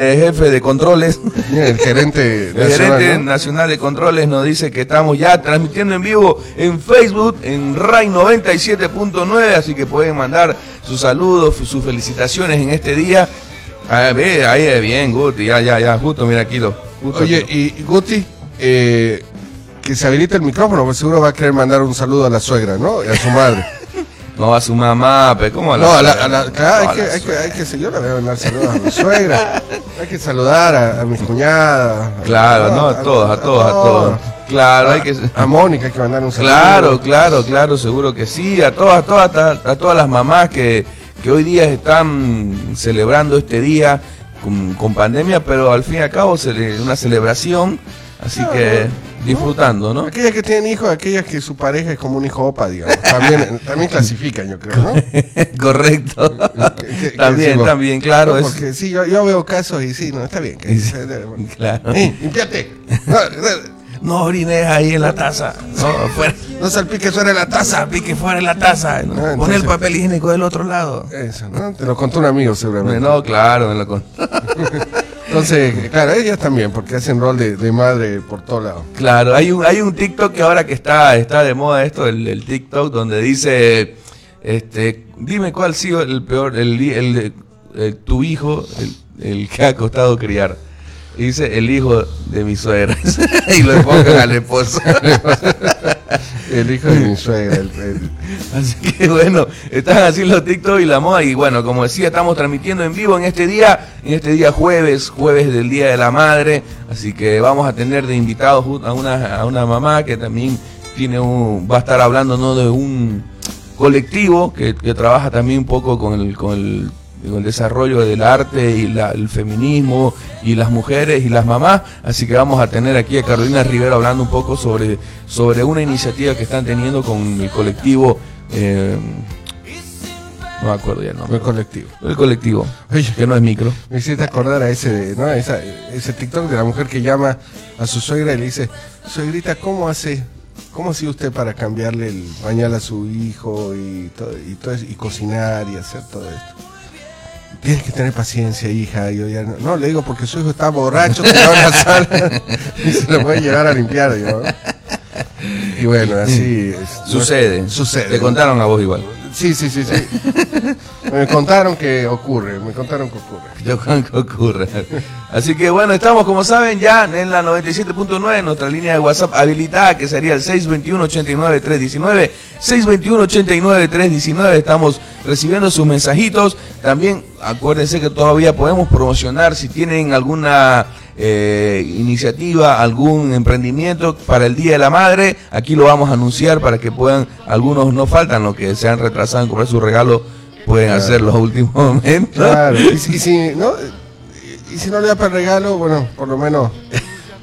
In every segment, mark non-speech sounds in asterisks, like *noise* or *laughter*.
jefe de controles, El gerente el nacional, gerente ¿no? nacional de controles nos dice que estamos ya transmitiendo en vivo en Facebook, en RAI 97.9, así que pueden mandar sus saludos, sus felicitaciones en este día. Ah, ve, ahí es bien, Guti, ya, ya, ya, justo, mira aquí lo. justo Oye, y Guti, eh, que se habilite el micrófono, pues seguro va a querer mandar un saludo a la suegra, ¿no? Y a su madre. *laughs* no a su mamá, pero ¿cómo a la No, a la, a la- claro, hay, que, hay, que, hay que, yo le voy a mandar saludos a mi suegra. Hay que saludar a, a mis cuñadas. Claro, no, a todos, a todos, a todos. Claro, hay que. A Mónica hay que mandar un saludo. Claro, claro, claro, seguro que sí. A todas, a todas, a, a todas las mamás que, que hoy día están celebrando este día con, con pandemia, pero al fin y al cabo es una celebración, así que disfrutando, ¿no? Aquellas que tienen hijos, aquellas que su pareja es como un hijo opa, digamos. También, *laughs* también clasifican, yo creo, ¿no? *laughs* Correcto. ¿Qué- qué *laughs* también, decimos? también, claro. No, es- Porque sí, yo, yo veo casos y sí, no, está bien. Que, Claro. ¡Eh, limpiate! No, orines ahí en la taza. No, fuera. no salpiques fuera de la taza. Pique fuera en la taza. ¿no? Ah, Pon el papel higiénico del otro lado. Eso, ¿no? Te lo contó un amigo seguramente. No, claro, me lo con- Entonces, claro, ellas también, porque hacen rol de, madre por todos lados. Claro, hay un, hay un TikTok que ahora que está, está de moda esto, el, TikTok, donde dice, este, dime cuál ha sido el peor, el, el- el- tu hijo, el que ha costado criar. Y dice, el hijo de mi suegra. *laughs* y lo enfocan al esposo. *laughs* El hijo de mi suegra. el- el- Así que bueno, están así los TikTok y la moda. Y bueno, como decía, estamos transmitiendo en vivo en este día, en este día jueves, jueves del Día de la Madre. Así que vamos a tener de invitados a una, a una mamá que también tiene un, va a estar hablando ¿no? de un colectivo que, que trabaja también un poco con el, con el, con el desarrollo del arte y la- el feminismo y las mujeres y las mamás. Así que vamos a tener aquí a Carolina Rivera hablando un poco sobre, sobre una iniciativa que están teniendo con el colectivo. eh, no me acuerdo ya el el colectivo. El colectivo, Oye. que no es micro. Me hiciste acordar a ese, ¿no? Esa- ese TikTok de la mujer que llama a su suegra y le dice, suegrita, ¿cómo hace? ¿Cómo hacía usted para cambiarle el pañal a su hijo y todo, y todo eso, y cocinar y hacer todo esto? Tienes que tener paciencia, hija. Y yo ya no, no, le digo porque su hijo está borracho, tirado en la sala y se lo puede llevar a limpiar. ¿no? Y bueno, así. Sucede. Sucede. Te contaron a vos igual. Sí, sí, sí, sí. *laughs* Me contaron que ocurre, me contaron que ocurre. *laughs* Yo creo que ocurre. Así que bueno, estamos como saben ya en la 97.9, nuestra línea de WhatsApp habilitada que sería el 621-89-319. 621-89-319, estamos recibiendo sus mensajitos. También acuérdense que todavía podemos promocionar si tienen alguna eh, iniciativa, algún emprendimiento para el Día de la Madre. Aquí lo vamos a anunciar para que puedan, algunos no faltan, los que se han retrasado en comprar su regalo, pueden hacer los últimos *laughs* momentos. Claro, y, si- y si *laughs* no, y, y si no le da para el regalo, bueno, por lo menos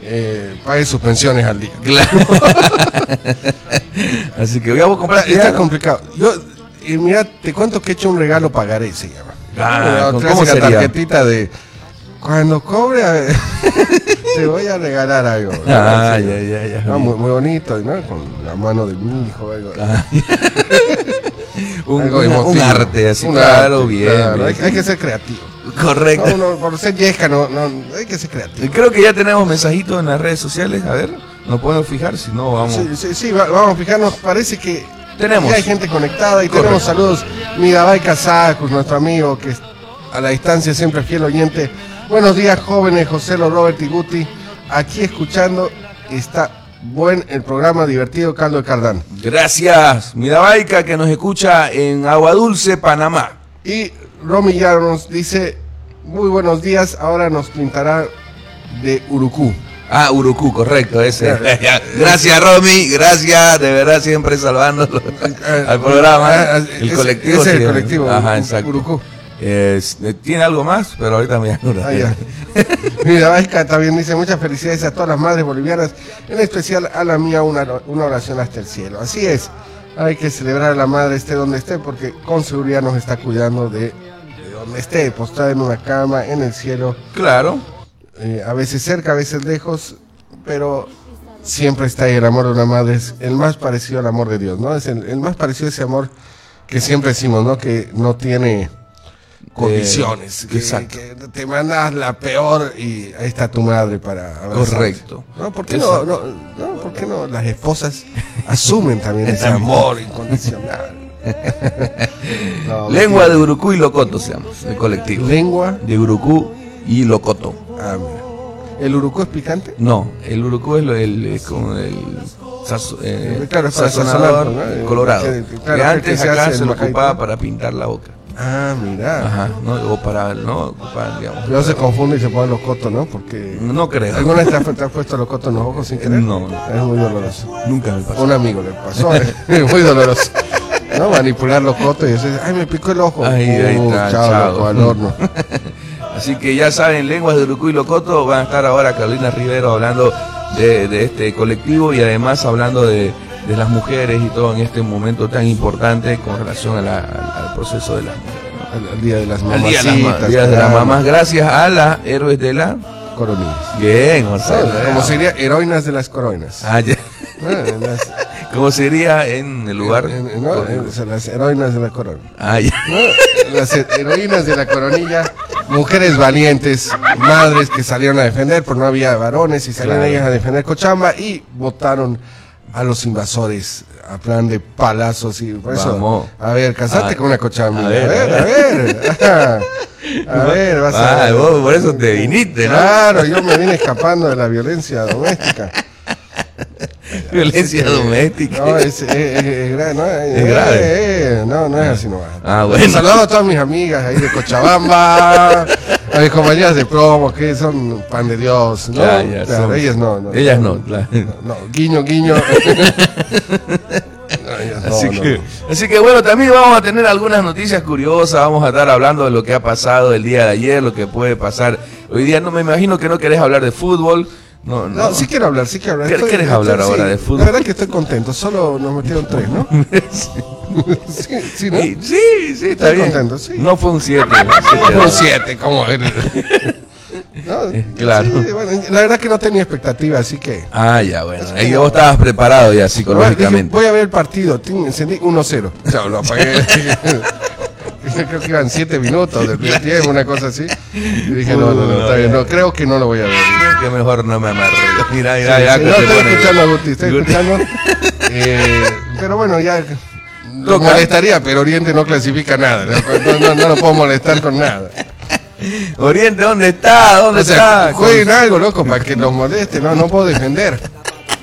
eh, pague sus pensiones al día. Claro. *laughs* Así que voy a comprar. Está complicado. Yo, y mira, te cuento que he hecho un regalo pagaré, se llama. Ah, ¿cómo sería? tarjetita de cuando cobre a ver, *laughs* te voy a regalar algo. *laughs* Ah, Sí. ya, ya, ya. No, muy, muy bonito, ¿no? Con la mano de mi hijo, algo. Ah. *laughs* un, algo una- un arte, así, Un claro, arte, bien. claro, bien. Hay, hay que ser creativo. Correcto. No, no, por ser yesca, no, no, hay que ser creativo. Creo que ya tenemos mensajitos en las redes sociales. A ver, nos podemos fijar. Si no, vamos. Sí, sí, sí, va- vamos a fijarnos. Parece que Tenemos. hay gente conectada y Correcto. tenemos saludos. Migabay Casacus, nuestro amigo que es a la distancia siempre fiel oyente. Buenos días, jóvenes, José Lo Robert y Guti. Aquí escuchando está buen el programa divertido Caldo de Cardán. Gracias, Mirabaica, que nos escucha en Agua Dulce, Panamá. Y Romy ya nos dice, muy buenos días, ahora nos pintará de Urucú. Ah, Urucú, correcto, ese. Claro. *laughs* gracias, Romy, gracias, de verdad, siempre salvándolo *laughs* al programa. Ah, el ese- colectivo. ese es el colectivo, Ajá, exacto. Urucú. Eh, Tiene algo más, pero ahorita me Ah, ya. *laughs* Mira, Vázquez también dice muchas felicidades a todas las madres bolivianas, en especial a la mía una, una oración hasta el cielo. Así es, hay que celebrar a la madre esté donde esté porque con seguridad nos está cuidando de, de donde esté, postrada en una cama, en el cielo, Claro. eh, a veces cerca, a veces lejos, pero siempre está ahí el amor de una madre, es el más parecido al amor de Dios, ¿no? Es el, el más parecido a ese amor que siempre decimos, ¿no? Que no tiene condiciones. Eh, que, exacto. que te mandas la peor y ahí está tu madre para abrazarte. Correcto. ¿No? ¿Por qué no, no, no, ¿Por qué no las esposas asumen también *laughs* ese amor incondicional? *laughs* No, Lengua de Urucú y Locoto se llama, el colectivo. Lengua. De Urucú y Locoto. Ah, mira. ¿El urucú es picante? No, el Urucú es lo, el, es como el sazo- eh, Claro, es para sazonador colorado. Que- Que, claro, que antes se acá se en lo ocupaba para pintar la boca. Ah, mira. Ajá, ¿no? O para, no, ocupar, digamos. Luego se confunde y se ponen los cotos, ¿no? Porque... No creo. ¿Alguna vez te has, te has puesto los cotos en los ojos sin querer? No, no. Es muy doloroso. Nunca me pasó. Un amigo le pasó, es *laughs* *laughs* muy doloroso. ¿No? Manipular los cotos y decir, ay, me picó el ojo. Ay, ahí Uh, está, chao, chao. loco, al horno. *laughs* Así que ya saben, lenguas de Urucú y Locoto van a estar ahora Carolina Rivero hablando de, de este colectivo y además hablando de, de las mujeres y todo en este momento tan importante con relación a la- al, al proceso de las mujeres. Al, al día de las ¿no? Al día de las. Día de mamás, gracias a las héroes de la... Coronillas. Bien, Gonzalo. Como sería heroínas de las coroinas. Ah, ya. Ah, las- *laughs* ¿Cómo sería en el lugar? en- en- no, en- o sea, las heroínas de la corona. Ah, ya. ¿no? Las he- heroínas de la coronilla, mujeres valientes, madres que salieron a defender, pero no había varones y salieron Claro. ellas a defender Cochabamba y votaron a los invasores a plan de palazos y por eso. Vamos. A ver, casate Ah, con una Cochabamba. a A ver, a a ver. *laughs* A ver, vas a Ah, ver. vos por eso te viniste, ¿no? Claro, yo me vine escapando de la violencia doméstica. *laughs* Violencia doméstica. No, es, es- es- es gra- no, es, Es grave. eh, eh, no, no es así nomás. Ah, bueno. Un saludo a todas mis amigas ahí de Cochabamba, *laughs* *laughs* a mis compañeras de promo que son pan de Dios, ¿no? Ya, ya, Claro, son- ellas no, no. Ellas no, claro. No, guiño, guiño. *laughs* Así, que, así que bueno, también vamos a tener algunas noticias curiosas, vamos a estar hablando de lo que ha pasado el día de ayer, lo que puede pasar hoy día. No me imagino que no querés hablar de fútbol. No, no. No, sí quiero hablar, sí quiero hablar. ¿Qué- Estoy- quieres hablar estoy- ahora sí, de fútbol? La verdad que estoy contento, solo nos metieron tres, ¿no? *laughs* sí, sí, ¿no? Sí, sí, sí, está Estoy bien. contento, sí. No fue un 7. *laughs* Un siete, como. *laughs* No, Eh, claro. sí, bueno, la verdad que no tenía expectativa, así que... Ah, ya, bueno. Ahí vos estabas preparado ya Dije, psicológicamente. voy a ver el partido, encendí 1-0. O sea, lo apagué. Creo que iban 7 minutos del primer tiempo, una cosa así. Y dije, no, no, no, está bien, no, creo que no lo voy a ver. Que mejor no me amarre. Mira, ya que no, estoy escuchando a Guti, estoy escuchando. *laughs* Eh, pero bueno, ya lo molestaría, pero Oriente no clasifica nada. No, no, no lo puedo molestar con nada. Oriente, ¿dónde está? ¿Dónde O sea, está? jueguen algo, loco, para que los moleste. No, no puedo defender.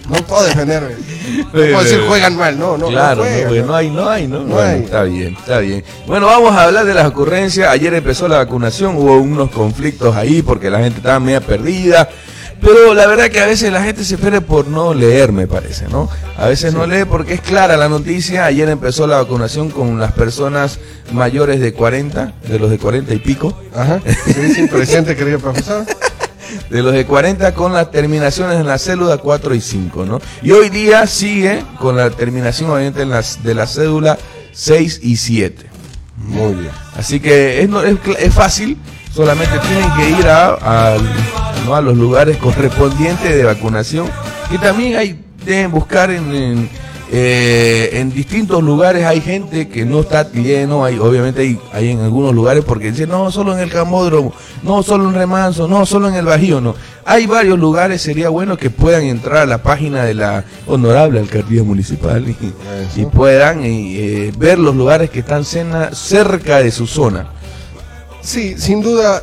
No puedo defenderme. *laughs* No puedo decir juegan mal, no, no. Claro, no, no, juegan, no. no hay, no hay, ¿no? No Bueno, hay. Está bien, está bien. Bueno, vamos a hablar de las ocurrencias. Ayer empezó la vacunación, hubo unos conflictos ahí porque la gente estaba media perdida. Pero la verdad que a veces la gente se pierde por no leer, me parece, ¿no? A veces no lee porque es clara la noticia. Ayer empezó la vacunación con las personas mayores de 40, de los de 40 y pico. Ajá. Sí, sí, *laughs* presente, querido profesor. De los de 40 con las terminaciones en la cédula 4 y 5, ¿no? Y hoy día sigue con la terminación obviamente en las, de la cédula 6 y 7. Muy bien. Así que es, es, es fácil, solamente tienen que ir a, a- ¿no? a los lugares correspondientes de vacunación, que también hay, deben buscar en, en, eh, en distintos lugares, hay gente que no está lleno, hay, obviamente hay, hay en algunos lugares porque dicen, no, solo en el Camódromo, no, solo en Remanso, no, solo en el Bajío, no. Hay varios lugares, sería bueno que puedan entrar a la página de la honorable alcaldía municipal y, puedan eh, ver los lugares que están cena- cerca de su zona. Sí, sin duda.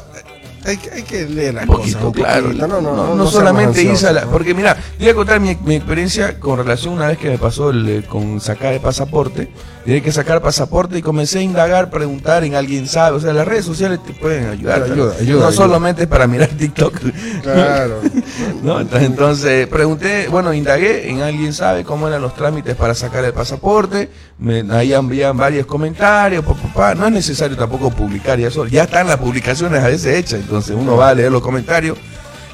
Hay, que- hay que leer las Un poquito, cosas. claro. poquito. No, No, no, no, no, no solamente seamos irse a la. Porque mira, te voy a contar mi, mi experiencia con relación una vez que me pasó el, eh, con sacar el pasaporte. Tenía que sacar pasaporte y comencé a indagar, preguntar en alguien sabe. O sea, las redes sociales te pueden ayudar. Ayuda, pero ayuda, no ayuda. solamente para mirar *laughs* TikTok. Claro. *laughs* ¿no? Entonces, entonces, pregunté, bueno, indagué en alguien sabe cómo eran los trámites para sacar el pasaporte, me, ahí envían varios comentarios, pa, pa, pa. no es necesario tampoco publicar ya eso, ya están las publicaciones a veces hechas, entonces uno va a leer los comentarios,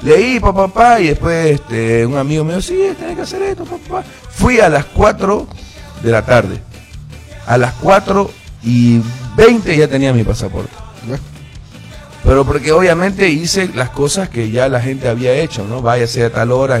leí, papá, pa, y después este, un amigo me dijo, sí, tenés que hacer esto, papá. Fui a las 4 de la tarde, a las 4 y 20 ya tenía mi pasaporte. Pero porque obviamente hice las cosas que ya la gente había hecho, ¿no? Váyase a tal hora,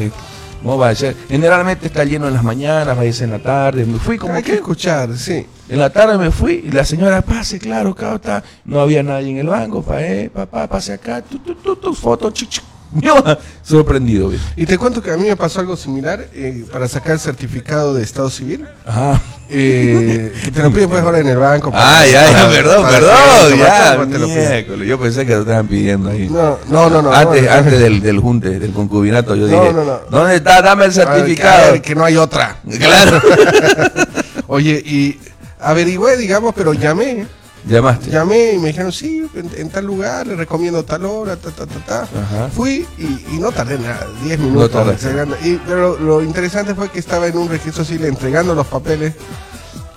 no vaya. Generalmente está lleno en las mañanas, váyase en la tarde. Me fui como Hay que que. escuchar, sí. En la tarde me fui y la señora, pase, claro, acá está. No había nadie en el banco, pa, eh, papá, pase acá, tu, tu, tu, tu foto, chic, chic. *laughs* Yo, sorprendido. Y te cuento que a mí me pasó algo similar eh, para sacar el certificado de Estado Civil. Ajá. Eh, que te lo piden pues ahora en el banco. Ah, ya, ya, para- perdón, para perdón, ya, para miércoles. Yo pensé que lo estaban pidiendo ahí. No, no, no, no. antes no, antes del, del junte, del concubinato, yo No, dije, no, no. ¿dónde está? Dame el certificado. ver, que no hay otra. *laughs* Claro. *laughs* Oye, y averigüé, digamos, pero llamé. Llamaste. Llamé y me dijeron, sí, en, en tal lugar, le recomiendo tal hora, ta, ta, ta, ta. Ajá. Fui y, y no tardé nada, 10 minutos. tardaste. entregando. Y, pero lo interesante fue que estaba en un registro civil entregando los papeles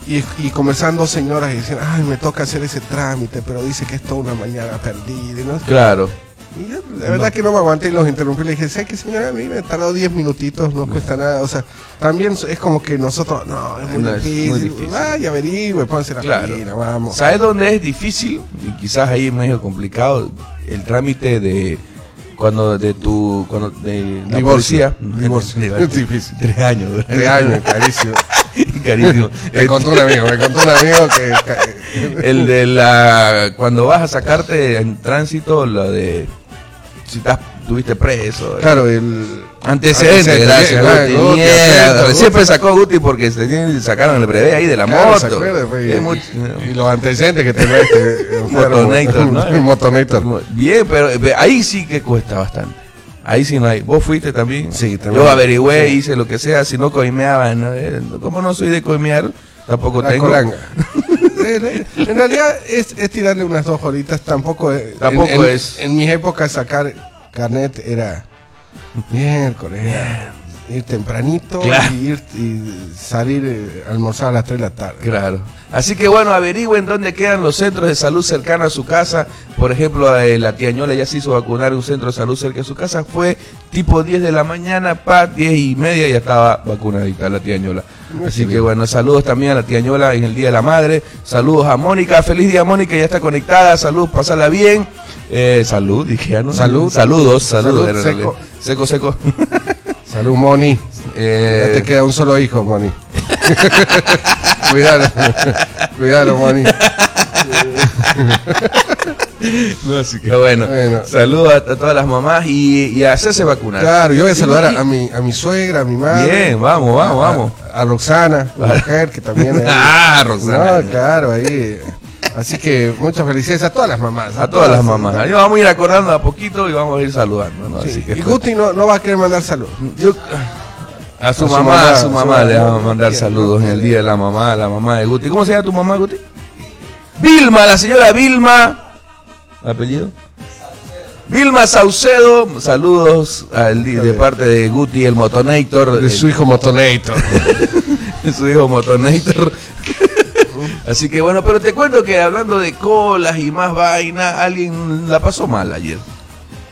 y, y conversando señoras y decían, ay, me toca hacer ese trámite, pero dice que es toda una mañana perdida. no. Claro. Y yo, la verdad que no me aguanté y los interrumpí. Le dije, ¿sabes qué, señora? A mí me tardó 10 minutitos, no cuesta nada. O sea, también es como que nosotros, no, es muy No, es muy difícil. difícil. Vaya, averigüe, pónganse la Claro. fila, vamos. ¿Sabes dónde es difícil? Y quizás ahí es medio complicado. El trámite de cuando de tu cuando de la Divorcio. policía. Divorcio. *laughs* Es difícil. Tres años. ¿verdad? De años, carísimo. *laughs* Carísimo. Me contó un amigo, me contó un amigo que... El de la cuando vas a sacarte en tránsito lo de si estás tuviste preso. Claro, el... Antecedentes, Antecedentes, gracias, Guti. Guti, Mierda, Siempre sacó Guti porque se sacaron el breve ahí de la Claro, moto. y los antecedentes que tenía este *laughs* enfermo. Motonator, ¿no? *laughs* Motonator. Bien, pero eh, ahí sí que cuesta bastante. Ahí sí no hay. ¿Vos fuiste también? Sí, también. Yo averigüé, Sí. hice lo que sea, si no coimeaba. ¿no? Eh, Como no soy de coimear, tampoco La tengo. *laughs* Eh, en realidad es, es tirarle unas dos horitas, tampoco, es- Tampoco en, en- es. En mis épocas sacar carnet era miércoles, era ir tempranito Claro. y, ir, y salir eh, a almorzar a las 3 de la tarde. Claro. Así que bueno, averigüen dónde quedan los centros de salud cercanos a su casa. Por ejemplo, eh, la tía Ñola ya se hizo vacunar en un centro de salud cerca de su casa. Fue tipo 10 de la mañana, pa, 10 y media ya estaba vacunadita la tía Ñola. Así que bueno, saludos también a la tía Ñola en el Día de la Madre. Saludos a Mónica. Feliz día, Mónica, ya está conectada. Saludos, pasarla bien. Eh, salud, dije ya, ¿no? Salud. Saludos, saludos. Salud, seco. Seco, seco. *laughs* Salud, Moni. Eh, Ya te queda un solo hijo, Moni. *laughs* Cuidado. Cuidado, *laughs* Moni. No, así que bueno, Bueno. saludos a, a todas las mamás y, y a hacerse vacunar. Claro, yo voy a saludar a, a mi, a mi suegra, a mi madre. Bien, vamos, vamos, a- vamos. A, Roxana, la mujer que también. *laughs* ahí- Ah, Roxana. No, claro, ahí. Así que muchas felicidades a todas las mamás. A todas las mamás. Ahí vamos a ir acordando a poquito y vamos a ir saludando. ¿no? Sí, Así que y Guti no, no va a querer mandar salud. yo- a su A su mamá, mamá, a su mamá le vamos a mandar saludos en el día de la mamá, a la mamá de Guti. ¿Cómo se llama tu mamá, Guti? Vilma, la señora Vilma. ¿Apellido? Vilma Saucedo, saludos al de parte de Guti, el Motonator. De su hijo Motonator. *laughs* de su hijo Motonator. *laughs* Así que bueno, pero te cuento que hablando de colas y más vaina, alguien la pasó mal ayer.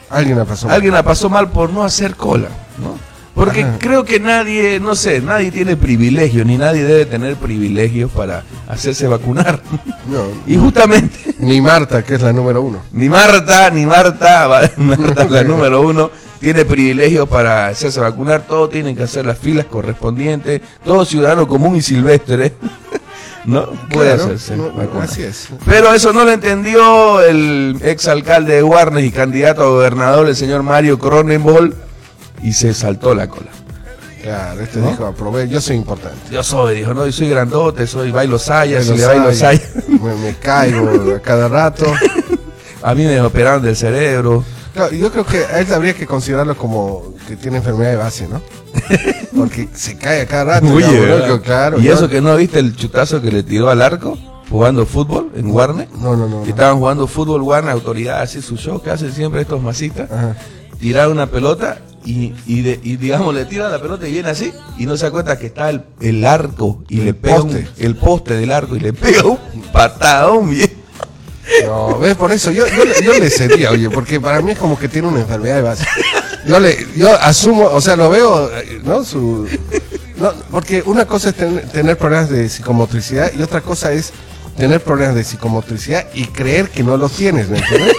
Alguien la pasó. Alguien la pasó mal por no hacer cola, ¿no? Porque Ajá. creo que nadie, no sé, nadie tiene privilegio, ni nadie debe tener privilegios para hacerse vacunar. *laughs* No, Y justamente, ni Marta, que es la número uno. ni Marta, ni Marta, *laughs* Marta la *laughs* número uno, tiene privilegios para hacerse vacunar, todos tienen que hacer las filas correspondientes, todo ciudadano común y silvestre, ¿no? Puede Claro, hacerse no, no, vacunar. así es. Pero eso no lo entendió el exalcalde de Warnes y candidato a gobernador, el señor Mario Cronenbol, y se saltó la cola. Claro, este ¿No? dijo, aprobé, yo soy importante. Yo soy, dijo, no, yo soy grandote, soy bailo saya, si le bailo saya. *laughs* Me, me caigo a cada rato. *laughs* A mí me operaron del cerebro. Claro, yo creo que a él habría que considerarlo como que tiene enfermedad de base, ¿no? Porque se cae a cada rato. *laughs* ¿verdad? claro. y eso que no viste el chutazo que le tiró al arco jugando fútbol en Warnes. No, no, no. Que estaban jugando fútbol Warnes, autoridad, así su show que hacen siempre estos masistas. Ajá. tirar una pelota y, y, de- y, digamos le tira la pelota y viene así y no se da cuenta que está el, el arco y El le pega un- poste. el poste del arco y le pega un patadón bien. No, ves, por eso yo, yo, le- yo le cedía, oye, porque para mí es como que tiene una enfermedad de base. Yo le, yo asumo, o sea, lo veo, ¿no? Su, no, porque una cosa es ten- tener problemas de psicomotricidad y otra cosa es tener problemas de psicomotricidad y creer que no los tienes, ¿me entiendes?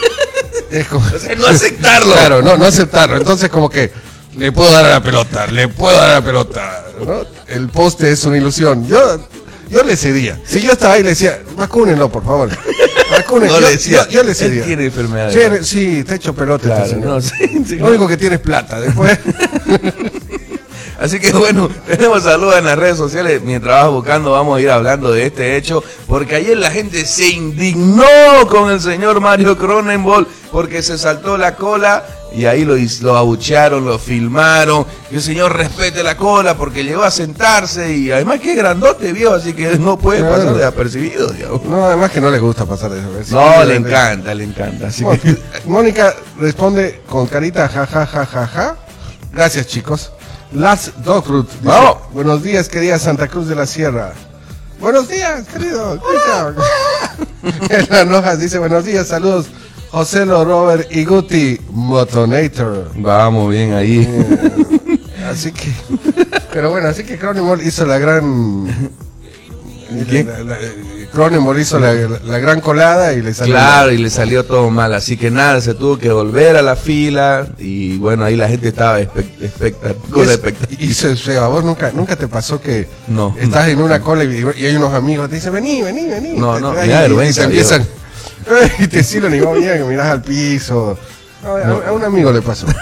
Es como, O sea, no aceptarlo. Claro, no, no aceptarlo. Entonces como que le puedo dar a la pelota, le puedo dar a la pelota, ¿no? El poste es una ilusión. Yo yo le cedía. Si yo estaba ahí le decía, vacúnenlo, por favor. Vacúnenlo. No yo, le decía, yo, yo le él cedía. tiene enfermedad. Sí, sí, te echo pelota. Claro, este señor. no, *laughs* sí, sí, Lo único que tiene es plata. Después. *laughs* Así que bueno, *laughs* tenemos saludos en las redes sociales. Mientras vas buscando, vamos a ir hablando de este hecho. Porque ayer la gente se indignó con el señor Mario Cronenbol porque se saltó la cola y ahí lo, abuchearon, lo filmaron. Y el señor respete la cola porque llegó a sentarse y además que grandote, viejo, así que no puede Claro. pasar desapercibido, digamos. No, además que no le gusta pasar. Sí, No, le encanta, le encanta. Así Bueno, que, Mónica responde con carita ja ja ja ja ja. Gracias chicos. Las Dogrut. Vamos. Buenos días querida Santa Cruz de la Sierra. Buenos días querido. *laughs* En las Nojas dice buenos días, saludos. José Lo Robert y Guti Motonator. vamos bien ahí. Así que, pero bueno, así que Cronenberg hizo la gran. La- Cronenberg hizo la, la gran colada y le salió. Claro, y le salió todo mal, así que nada, se tuvo que volver a la fila y bueno, ahí la gente estaba expect- expecta- con la Es- expectativa. Y se, se- a vos nunca, nunca te pasó que No, estás en una cola y, y hay unos amigos te dicen vení, vení, vení. No, no, y- vergüenza, *laughs* Y te empiezan y te sirven y vos que mirás al piso. A un amigo le pasó. *laughs*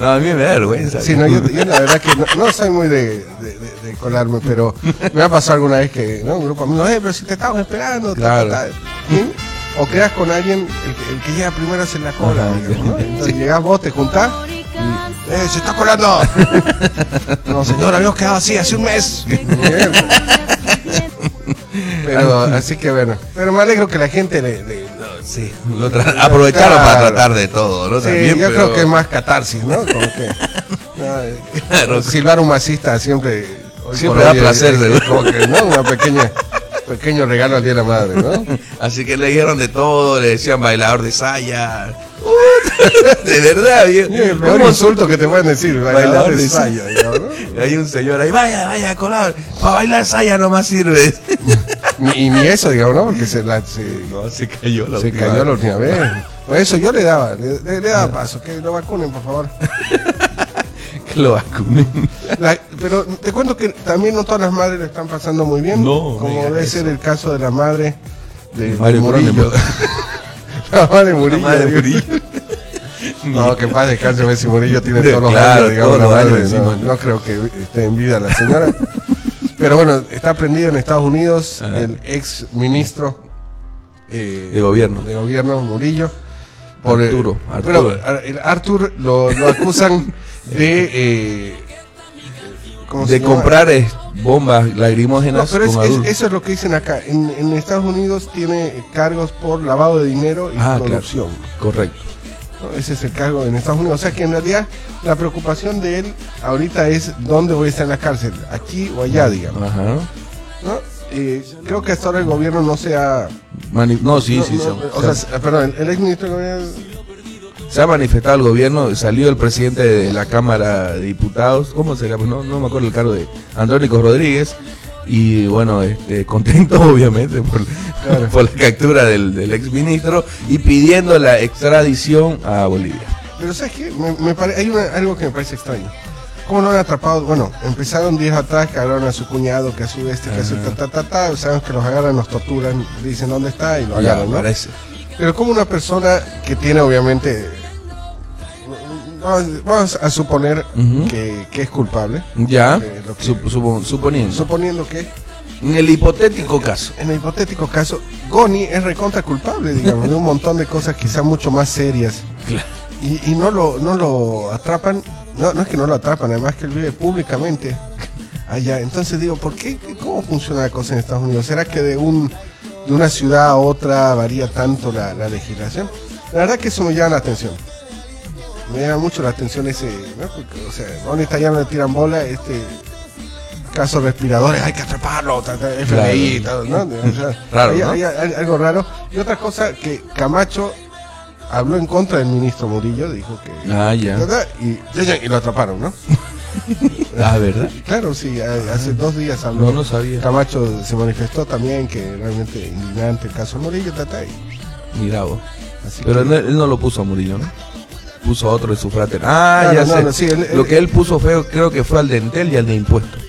No, a mí me da vergüenza. Sí, no, yo, yo la verdad que no, no soy muy de, de- de- de colarme, pero me ha pasado alguna vez que ¿no? un grupo de amigos, eh, pero si te estamos esperando. ta, Claro. ta, ta". ¿Sí? O quedas con alguien, el que, el que llega primero es en la cola. Ajá, digamos, ¿no? sí. Entonces llegás vos, te juntás y, ¡eh, se está colando! *laughs* no, señor, habíamos quedado así hace un mes. pero, así que bueno. Pero me alegro que la gente le. le- Sí, lo tra- aprovecharon Claro. para tratar de todo, ¿no? Sí, También, yo pero- creo que es más catarsis, ¿no? Como que. *laughs* no, eh, Claro. silbar un masista siempre. Siempre da placer, ¿no? es como que, ¿no? Una pequeña. Pequeño regalo al Día de la Madre, ¿no? *laughs* Así que le dijeron de todo, le decían bailador de saya. *laughs* de verdad, viejo. El ¿Cómo insulto que te pueden decir, bailador de de saya, ¿no? Hay un señor ahí, vaya, vaya, colado. Para bailar saya nomás sirve. Ni, y ni eso, digamos, ¿no? Porque se, la, se, No, se cayó la se última cayó la vez. última vez. Por eso yo le daba, le, le- le daba paso, que lo vacunen, por favor. *laughs* Que lo vacunen. La- pero te cuento que también no todas las madres le están pasando muy bien. No, como debe eso. ser el caso de la madre de Mario Murillo. *laughs* la madre Murillo. Murillo. *laughs* No, que paz descanse Messi Murillo tiene De- todos los claro, años, digamos, todos la los madre, años no, creo que esté en vida la señora. Pero bueno, está prendido en Estados Unidos Ajá. el ex ministro eh, De gobierno. de gobierno Murillo. Por, Arturo, bueno, Arturo. Ar- el Arthur lo, lo acusan *laughs* de eh, ¿cómo se De comprar eh, bombas No, lagrimógenas pero es- con es- eso es lo que dicen acá. En, en Estados Unidos tiene cargos por lavado de dinero y Ah, claro. corrupción. Correcto. ¿no? Ese es el cargo en Estados Unidos. O sea que en realidad la preocupación de él ahorita es dónde voy a estar en la cárcel, aquí o allá, digamos. Ajá. ¿no? Eh, creo que hasta ahora el gobierno no se ha... Mani- no, sí, no- sí. no, se- o sea, se- perdón, el ex ministro de gobierno... Se ha manifestado el gobierno, salió el presidente de la Cámara de Diputados, ¿cómo se llama? No, no me acuerdo el cargo de Andrónico Rodríguez, y bueno, este, contento *laughs* obviamente por, Claro. por la captura del, del exministro y pidiendo la extradición a Bolivia. Pero ¿sabes qué? Me, me pare- hay una- algo que me parece extraño. ¿Cómo no han atrapado? Bueno, empezaron días atrás que agarraron a su cuñado, que a su este, que a su ta, ta, ta, ta. Saben que los agarran, los torturan, dicen dónde está y lo Ya, agarran, ¿no? parece. Pero como una persona que tiene obviamente, vamos, a suponer que, que es culpable, Ya, lo que- sup- supo- suponiendo. suponiendo que En el hipotético caso. en el hipotético caso, Goni es recontra culpable, digamos, de un montón de cosas quizás mucho más serias. Y, y no lo no lo atrapan, no, no es que no lo atrapan, además que él vive públicamente allá. Entonces digo, ¿por qué? ¿Cómo funciona la cosa en Estados Unidos? ¿Será que de un de una ciudad a otra varía tanto la, la legislación? La verdad que eso me llama la atención. Me llama mucho la atención ese, ¿no? Porque, o sea, ¿dónde está ya no le tiran bola? Este casos respiradores, hay que atraparlo, FBI, tal, ¿no? O sea, *laughs* Raro, hay- ¿no? hay- hay algo raro. Y otra cosa que Camacho habló en contra del ministro Murillo, dijo que Ah, ya. y, y lo atraparon, ¿no? *laughs* Ah, ¿verdad? Claro, sí, hace dos días habló. No, no sabía. Camacho se manifestó también que realmente indignante el caso Murillo, ta, ta, y Mira vos. así Pero que- él, él no lo puso a Murillo, ¿no? Puso a otro de su frater. Ah, Claro, ya no, sé. no, sí, él- lo él- que él puso feo, creo que fue al de Entel y al de impuestos.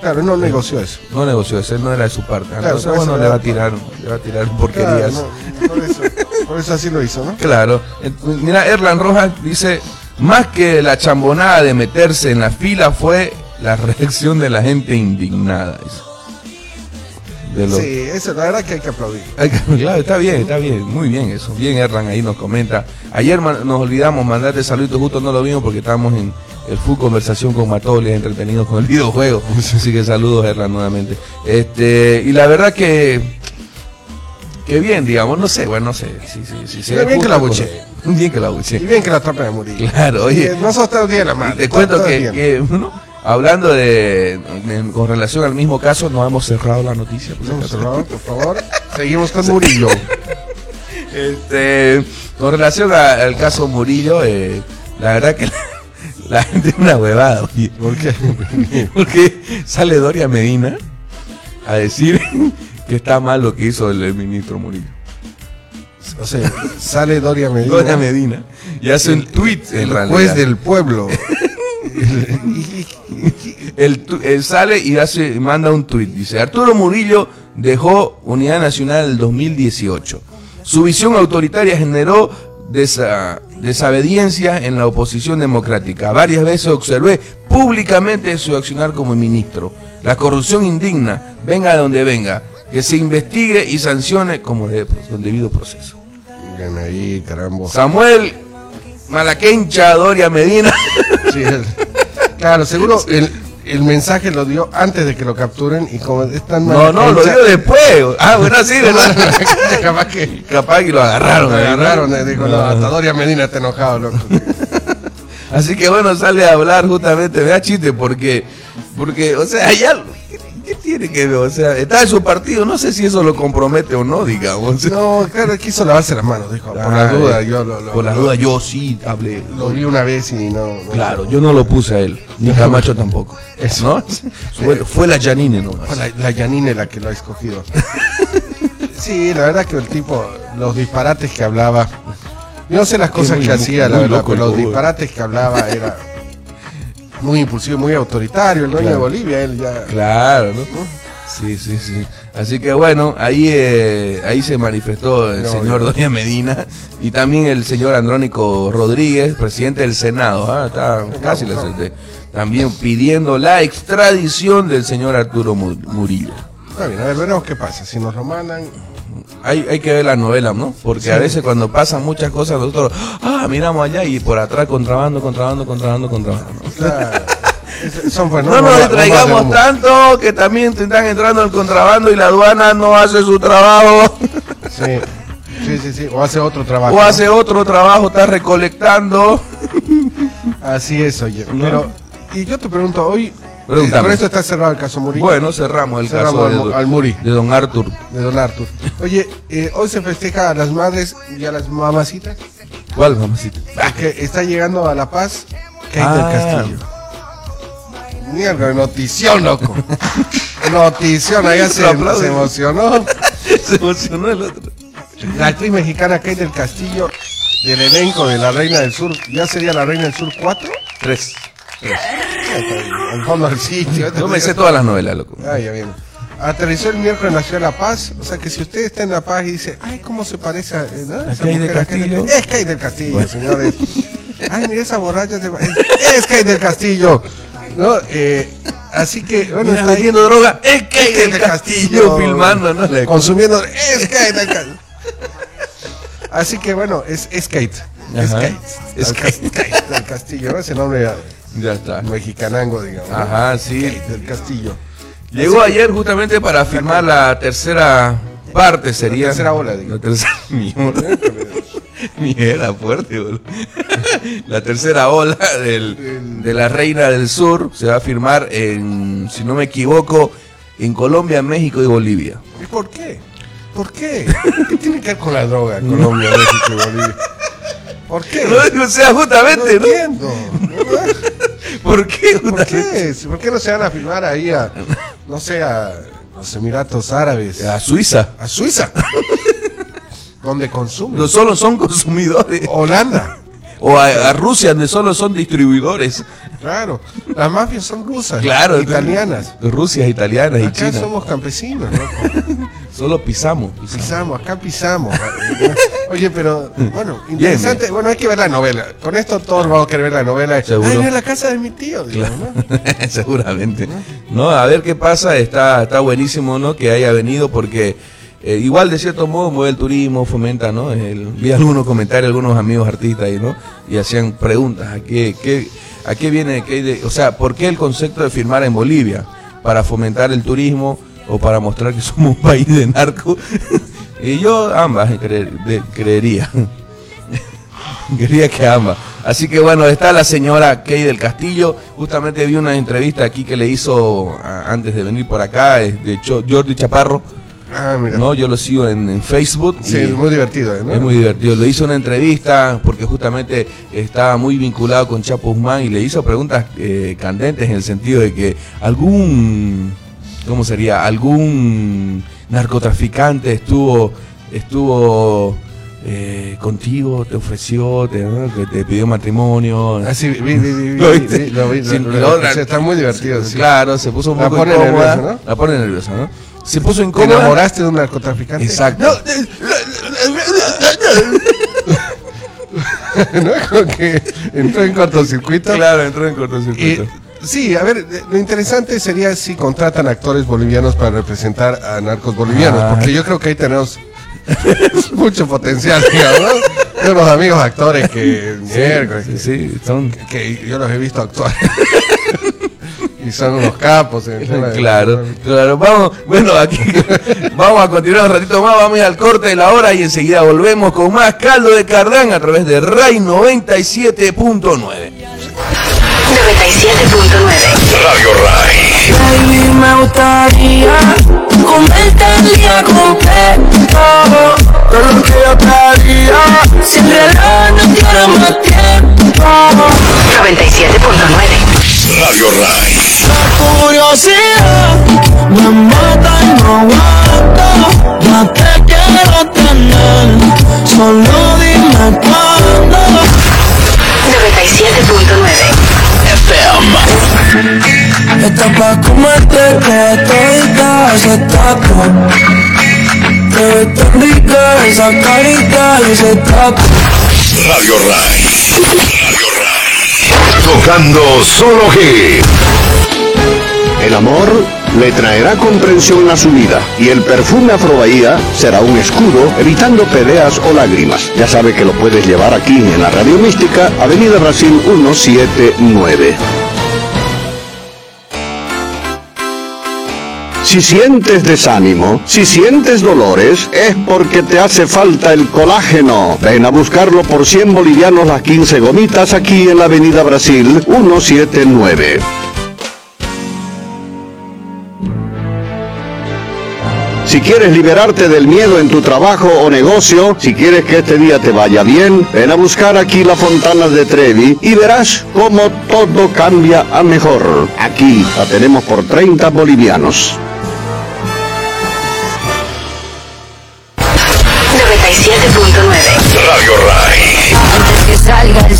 Claro, no negoció eso. No negoció eso, él no era de su parte. Claro, Entonces, bueno, le va a tirar, le va a tirar porquerías. por, eso, por eso así lo hizo, ¿no? Claro. Eh, Mira, Erlan Rojas dice, más que la chambonada de meterse en la fila fue la reacción de la gente indignada. dice. De los- Sí, eso la verdad que hay que aplaudir. *laughs* Hay que- Claro, está bien, está bien, muy bien eso. Bien, Erlan ahí nos comenta. Ayer nos olvidamos mandarte saludos, justo no lo vimos porque estábamos en el full conversación con Matoles, entretenidos con el videojuego. *laughs* Así que saludos, Erlan, nuevamente. Este, y la verdad que, que bien, digamos, no sé, bueno, no sé. Sí, sí, sí, *laughs* bien que la buché. Bien que la Y buché. bien que la atrapen a morir. Claro, oye. No sos todo el día de la madre. Te cuento que, día. que, ¿no? Hablando de, de- con relación al mismo caso, no hemos cerrado la noticia. acaso. cerrado, por favor. *laughs* Seguimos con Murillo. *laughs* Este, con relación a- al caso Murillo, eh, la verdad que la, *laughs* la gente es una huevada, oye. ¿Por qué? Porque sale Doria Medina a decir que está mal lo que hizo el, el ministro Murillo. O sea, sale Doria Medina. Doria Medina y hace un tweet en el realidad. juez del pueblo. *laughs* Él, él sale y hace, manda un tuit. Dice, Arturo Murillo dejó Unidad Nacional en el 2018. Su visión autoritaria generó desa- desobediencia en la oposición democrática. Varias veces observé públicamente su accionar como ministro. La corrupción indigna, venga de donde venga, que se investigue y sancione como de, con debido proceso. Ahí. Samuel Malaquencha Doria Medina. Sí, claro, seguro el, el mensaje lo dio antes de que lo capturen y como es tan No, no, lo dio después. Ah, bueno, sí, ¿verdad? *laughs* Capaz que Capaz que lo agarraron. lo agarraron, eh, dijo, no, No. hasta Doria Medina está enojado, loco. *laughs* Así que bueno, sale a hablar justamente, me da chiste porque, porque, o sea, ya, ¿qué, tiene que ver? O sea, está en su partido, no sé si eso lo compromete o no, digamos. No, claro, quiso lavarse las manos, dijo, por Ah, la duda, yo lo, lo- Por la lo- duda, yo sí hablé. lo vi una vez y no... no- Claro, yo no lo puse a él, ni Camacho tampoco. Eso. ¿No? Fue, fue la Janine nomás. Fue la, la Yanine la que lo ha escogido. *laughs* sí, la verdad que el tipo, los disparates que hablaba, yo no sé las cosas que hacía, la verdad, pero los disparates que hablaba era muy impulsivo, muy autoritario, el dueño Claro. de Bolivia, él ya... Claro, ¿no? Sí, sí, sí. Así que bueno, ahí eh, ahí se manifestó el No, señor Doña Medina y también el señor Andrónico Rodríguez, presidente del Senado, ¿ah? está casi la también pidiendo la extradición del señor Arturo Mu- Murillo. Está bien, a ver, veremos qué pasa, si nos lo mandan... Hay, hay que ver la novela, ¿no? Porque a veces cuando pasan muchas cosas nosotros, ah, miramos allá y por atrás contrabando, contrabando, contrabando, contrabando. ¿No? Claro. *laughs* Es- Son No bombas- nos distraigamos tanto que también te están entrando el contrabando y la aduana no hace su trabajo Sí, sí, sí, sí, o hace otro trabajo. o ¿no? hace otro trabajo, está recolectando. Así es, oye. ¿No? Pero, y yo te pregunto, hoy, Pregúntame. con esto está cerrado el caso Murillo. Bueno, cerramos el Cerramos caso al de, al Muri. de don Arthur. de Don Artur. Oye, eh, hoy se festeja a las madres y a las mamacitas. ¿Cuál, mamacita? Que está llegando a La Paz Kate Ah. del Castillo. Mierda, notición, loco. *laughs* notición, allá se, emocionó. *laughs* Se emocionó el otro. La actriz mexicana Kate del Castillo, del elenco de La Reina del Sur, ¿ya sería La Reina del Sur 4? Tres. Al fondo del sitio. Yo me sé todas las novelas, loco. Ah, ya bien. Aterrizó el miércoles en la ciudad de La Paz. O sea que si usted está en La Paz y dice, ay, ¿cómo se parece a, eh, ¿no? Kay del a Kay Castillo. Es Kay del Castillo, señores. *laughs* Ay, mira esa borracha. va- Es, Kay del Castillo. ¿No? Eh, así que, bueno, Mira, está vendiendo droga. Es Kay que el Castillo filmando, ¿no? Le- *laughs* Consumiendo. Es Kay del Castillo. Así que, bueno, es, es Kate. Es Ajá. Kate. Es Del del Castillo, ¿no? Ese nombre Ya está. mexicanango, digamos. Ajá, sí. Kate del Castillo. Llegó ayer justamente para firmar la tercera parte, sería. *laughs* La tercera ola, digo. La tercera. Mi, mi era fuerte, boludo. *laughs* La tercera ola del, de la Reina del Sur se va a firmar en, si no me equivoco, en Colombia, México y Bolivia. ¿Y por qué? ¿Por qué? ¿Qué tiene que ver con la droga Colombia, México y Bolivia? ¿Por qué? *laughs* No, o sea, No justamente, ¿no? entiendo. ¿Por qué? ¿Por qué? ¿Por qué no se van a firmar ahí a, no sé, a los Emiratos Árabes? A Suiza. A Suiza. *laughs* donde consumen. No solo son consumidores. Holanda. O a, Rusia, donde solo son distribuidores. Claro, las mafias son rusas, claro, italianas. Rusias, italianas y chinas. somos campesinos, ¿no? *laughs* Solo pisamos, pisamos. acá pisamos. *laughs* Oye, pero bueno, interesante. Bueno, hay que ver la novela. Con esto todos vamos a querer ver la novela. Seguro. Ay, la casa de mi tío, *laughs* Seguramente. ¿No? a ver qué pasa. Está, está buenísimo, ¿no? Que haya venido porque eh, igual de cierto modo mueve el turismo, fomenta, ¿no? vi algunos comentarios, algunos amigos artistas ahí, ¿no? Y hacían preguntas, ¿a qué, qué, a qué viene, qué o sea, ¿por qué el concepto de firmar en Bolivia? ¿Para fomentar el turismo o para mostrar que somos un país de narco? *laughs* y yo ambas creería. *laughs* Quería que ambas. Así que bueno, está la señora Kay del Castillo. Justamente vi una entrevista aquí que le hizo antes de venir por acá, de Jordi Chaparro Ah, no, yo lo sigo en, Facebook. Sí, es muy divertido. ¿eh? Es muy divertido. Le hizo una entrevista porque justamente estaba muy vinculado con Chapo Guzmán y le hizo preguntas eh, candentes en el sentido de que algún, ¿cómo sería? Algún narcotraficante estuvo, estuvo eh, contigo, te ofreció, te, te pidió matrimonio. Ah, sí, vi, vi, vi, *laughs* ¿Lo viste? Lo vi, está muy divertido. Claro, se puso un poco incómoda. ¿no? La pone nerviosa, ¿no? se puso en ¿Te enamoraste de un narcotraficante? Exacto. *laughs* No, Como que entró en cortocircuito. Claro, entró en cortocircuito. Sí, a ver, lo interesante sería si contratan actores bolivianos para representar a narcos bolivianos, ah. porque yo creo que ahí tenemos *laughs* mucho potencial, digamos. amigos actores que, sí, sí, son... que yo los he visto actuar. *laughs* Y son unos capos. claro, claro. Vamos, bueno, aquí *laughs* vamos a continuar un ratito más, vamos a ir al corte de la hora y enseguida volvemos con más caldo de cardán a través de RAI 97.9. 97.9 Radio Ray. Baby, me gustaría comerte el día completo. Todo lo que yo te haría. Si el reloj no tiene más tiempo. 97.9 Radio Rai. La curiosidad me mata y no aguanto. Ya te quiero tener, solo dime cuándo. 97.9 FM. Está pa' comerte que todita ese taco. Te ves tan rica esa carita y ese taco. Radio Rai. Radio Rai. Tocando solo G. El amor le traerá comprensión a su vida y el perfume Afrobahía será un escudo evitando peleas o lágrimas. Ya sabe que lo puedes llevar aquí en la Radio Mística, Avenida Brasil 179. Si sientes desánimo, si sientes dolores, es porque te hace falta el colágeno. Ven a buscarlo por 100 bolivianos las 15 gomitas aquí en la Avenida Brasil 179. Si quieres liberarte del miedo en tu trabajo o negocio, si quieres que este día te vaya bien, ven a buscar aquí la Fontana de Trevi y verás cómo todo cambia a mejor. Aquí la tenemos por 30 bolivianos. 97.9 Radio Rai. Antes que salga el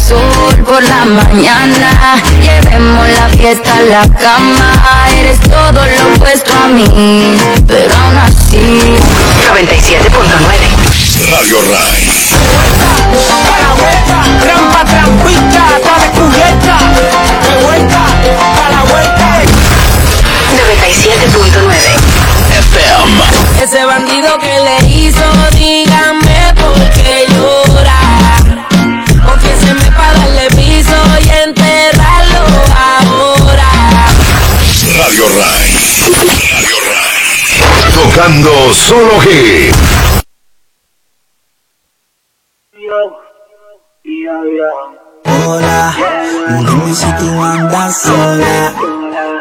sol por la mañana, llevemos la fiesta a la cama. Eres todo lo opuesto a mí, pero aún así. 97.9 Radio Rai. Para vuelta, trampa, trampita, está descubierta. De vuelta, para la vuelta. 97.9 FM. Ese bandido que le hizo, dígame por Tocando solo G. Hola, dime si tú andas sola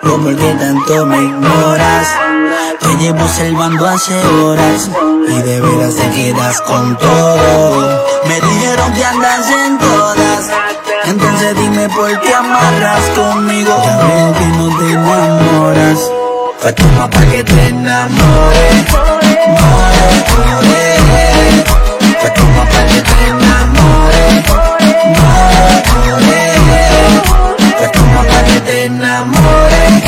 o por qué tanto me ignoras. Te llevo observando hace horas y de veras te quedas con todo. Me dijeron que andas en todas, entonces dime por qué amarras conmigo. Ya veo que no te enamoras. Pues toma pa' que te enamores. Pues toma pa' que te enamores. Pues toma pa' que te enamores.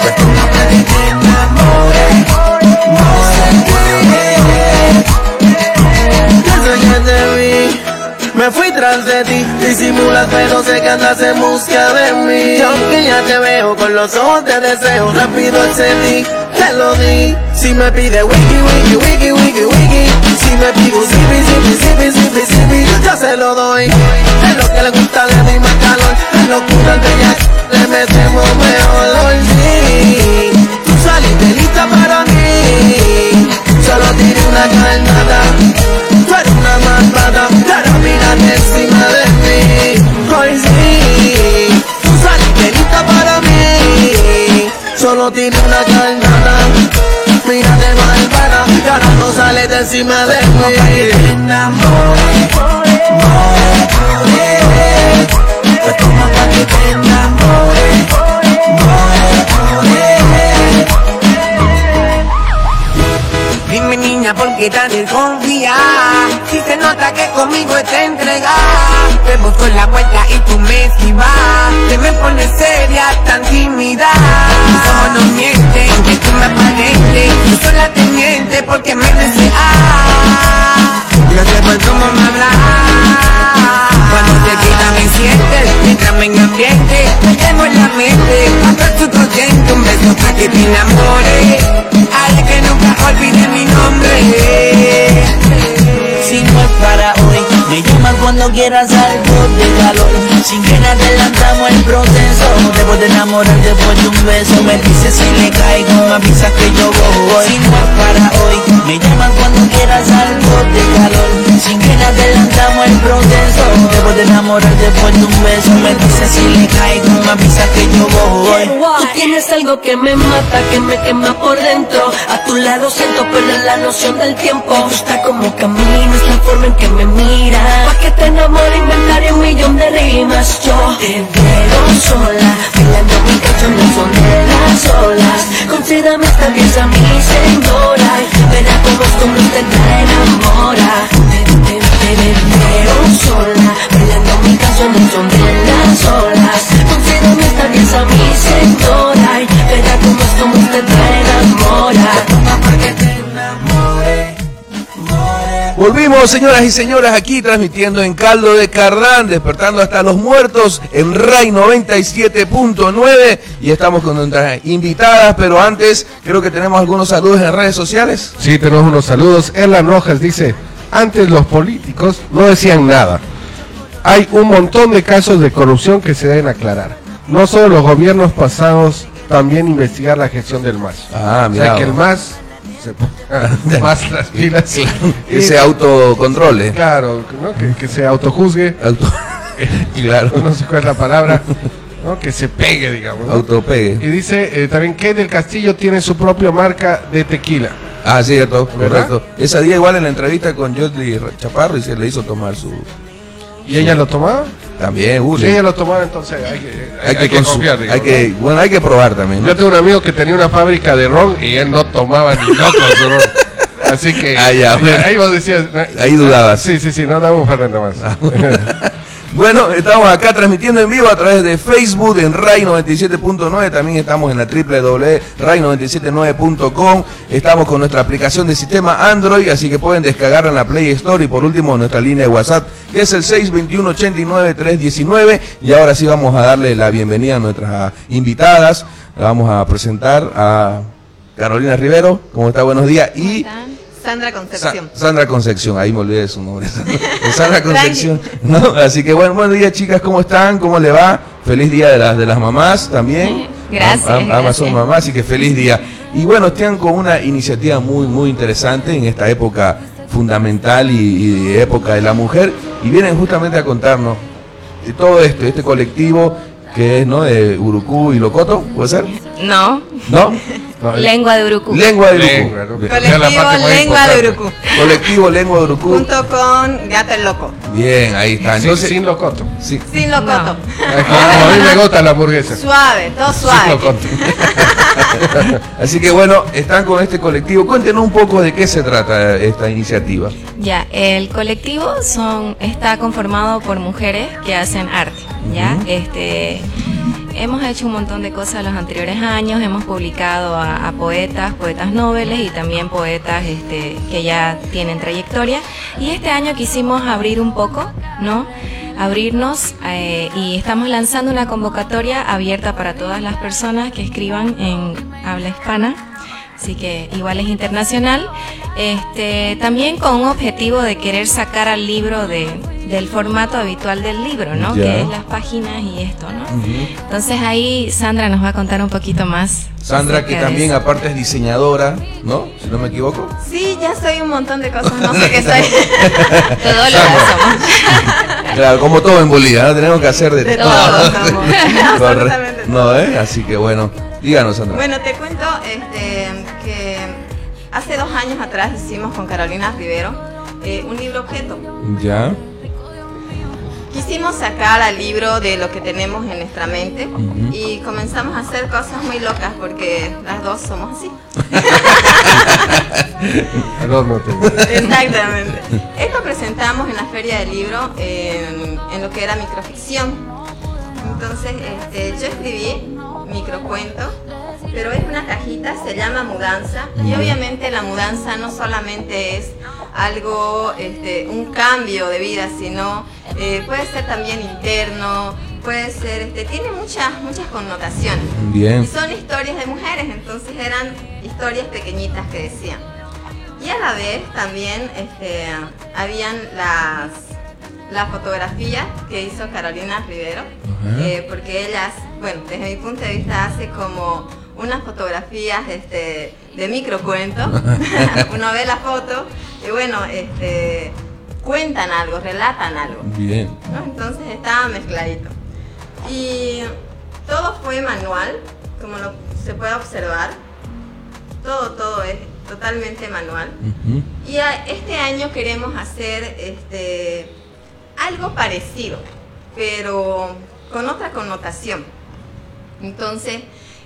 Pues toma pa' que te enamores. Me fui tras de ti, disimulas pero sé que andas en busca de mí. Y aunque ya te veo con los ojos de deseo, rápido excedí, te lo di. Si me pide wiki, wiki, wiki, wiki, wiki. Si me pide zipi, zipi, zipi, zipi, zipi, yo se lo doy. Es lo que le gusta, le doy más calor. Es locura, el tiene una carnada. Mírate malvada, y ahora no sales de encima de mí. Niña, ¿por qué tan desconfía? Si se nota que conmigo está entregada. Te busco en la vuelta y tú me esquivas. Te me pones seria, tan tímida. Tus ojos no mienten, que tú me aparentes. Tú sola te mientes porque me deseas No sé por cómo me hablas Cuando te quita me sientes Mientras me ambiente Me tengo en la mente Hasta tu corriente Un beso para que te enamores Haré que nunca olvide mi nombre. Si no es para hoy Me llamas cuando quieras algo de calor Sin que adelantamos el proceso Debo de enamorar después de un beso. Me dices si le caigo Me avisas que yo voy Si no es para hoy Me llamas quieras algo de calor Sin que nos adelantamos el proceso Debo de enamorar después de un beso Me dices si le caigo Me avisas que yo voy Tú tienes algo que me mata, que me quema por dentro. A tu lado siento perder la noción del tiempo. Me gusta como caminas, la forma en que me miras. Pa' que te enamore inventaré un millón de rimas. Yo te veo sola, bailando mi del son las olas. Considérame esta pieza mi señora. y Verás como esto no te enamora. Te, te, te, te sola, bailando mi canción del son de las olas. Considérame esta pieza mi señora. y Verás como esto no te enamora. Volvimos, señoras y señores, aquí transmitiendo en Caldo de Cardán, despertando hasta los muertos en RAI 97.9 y estamos con nuestras invitadas, pero antes creo que tenemos algunos saludos en redes sociales. Sí, tenemos unos saludos. Erlan Rojas dice, antes los políticos no decían nada. Hay un montón de casos de corrupción que se deben aclarar. No solo los gobiernos pasados, también investigar la gestión del MAS. Ah, o sea, mira. que el MAS se ponga *laughs* más las pilas. Que se autocontrole. Claro, ¿no? que, que se autojuzgue. Auto... *laughs* *laughs* claro. No sé cuál es la palabra. ¿no? Que se pegue, digamos. ¿no? Autopegue. Y dice eh, también que del Castillo tiene su propia marca de tequila. Ah, cierto, ¿Verdad? correcto. Esa día igual en la entrevista con Jodly Chaparro y se le hizo tomar su... ¿Y ella lo tomaba? También, uh, Si le- ella lo tomaba, entonces hay que, hay, que, consu- confiar. hay digamos, que, bueno, hay que probar también. ¿no? ¿no? Yo tengo un amigo que tenía una fábrica de ron y él no tomaba ni loco su ron. Así que Ah, ya, sí, bueno. ahí vos decías. Ahí dudabas. Sí, sí, sí, no dame un Fernet más. Bueno, estamos acá transmitiendo en vivo a través de Facebook en RAI 97.9, también estamos en la www.rai979.com, estamos con nuestra aplicación de sistema Android, así que pueden descargarla en la Play Store y por último nuestra línea de WhatsApp, que es el 621-89-319, y ahora sí vamos a darle la bienvenida a nuestras invitadas, la vamos a presentar a Carolina Rivero, ¿cómo está? Buenos días, y... Sandra Sa- Concepción. Sandra Concepción, ahí me olvidé de su nombre. *laughs* Sandra Concepción. ¿no? Así que bueno, buenos días chicas, ¿cómo están? ¿Cómo le va? Feliz día de las de las mamás también. *laughs* Gracias, Ambas gracias. son mamás, así que feliz día. Y bueno, están con una iniciativa muy, muy interesante en esta época fundamental y, y época de la mujer. Y vienen justamente a contarnos de todo esto, este colectivo que es ¿no? de Urucú y Locoto, ¿puede ser? No, ¿No? *laughs* No, lengua de Urucú. Lengua de Urucú. Lengua, ¿no? Colectivo Lengua de. Urucú. Colectivo Lengua de Urucú. Junto con Gato el Loco. Bien, ahí está. Sin, Entonces, sin locoto. sí. Sin locoto. Como a mí me gusta la hamburguesa. Suave, todo Sin suave. locoto. *laughs* Así que bueno, están con este colectivo. Cuéntenos un poco de qué se trata esta iniciativa. Ya, el colectivo son está conformado por mujeres que hacen arte, ¿ya? Este hemos hecho un montón de cosas los anteriores años, hemos publicado a, a poetas, poetas noveles y también poetas este, que ya tienen trayectoria y este año quisimos abrir un poco ¿no? Abrirnos eh, y estamos lanzando una convocatoria abierta para todas las personas que escriban en habla hispana. Así que igual es internacional. Este, también con un objetivo de querer sacar al libro de, del formato habitual del libro, ¿no? Ya. Que es las páginas y esto, ¿no? Entonces ahí Sandra nos va a contar un poquito más. Sandra, que también eso. aparte es diseñadora, ¿no? Si no me equivoco. Sí, ya soy un montón de cosas, no sé qué soy. *laughs* Todo lo somos. *laughs* Claro, como todo en Bolivia, ¿no? Tenemos que hacer de, De todo. todo, *laughs* Absolutamente No, ¿eh? Así que bueno, díganos, Sandra. Bueno, te cuento este, que hace dos años atrás hicimos con Carolina Rivero eh, un libro objeto. Ya. Quisimos sacar al libro de lo que tenemos en nuestra mente y comenzamos a hacer cosas muy locas porque las dos somos así. Exactamente. Esto presentamos en la feria del libro en, en lo que era microficción. Entonces, este, yo escribí microcuento, pero es una cajita, se llama mudanza. Y obviamente la mudanza no solamente es algo, este, un cambio de vida, sino eh, puede ser también interno, puede ser, este, tiene muchas, muchas connotaciones. Bien. Y son historias de mujeres, entonces eran historias pequeñitas que decían. Y a la vez también este, habían las, las fotografías que hizo Carolina Rivero, eh, porque ellas, bueno, desde mi punto de vista hace como unas fotografías este, de microcuento. *laughs* Uno ve la foto y bueno, este, cuentan algo, relatan algo. Bien. ¿no? Entonces estaba mezcladito. Y todo fue manual, como lo, se puede observar. Todo, todo es totalmente manual. Y a- este año queremos hacer este, algo parecido, pero con otra connotación. Entonces,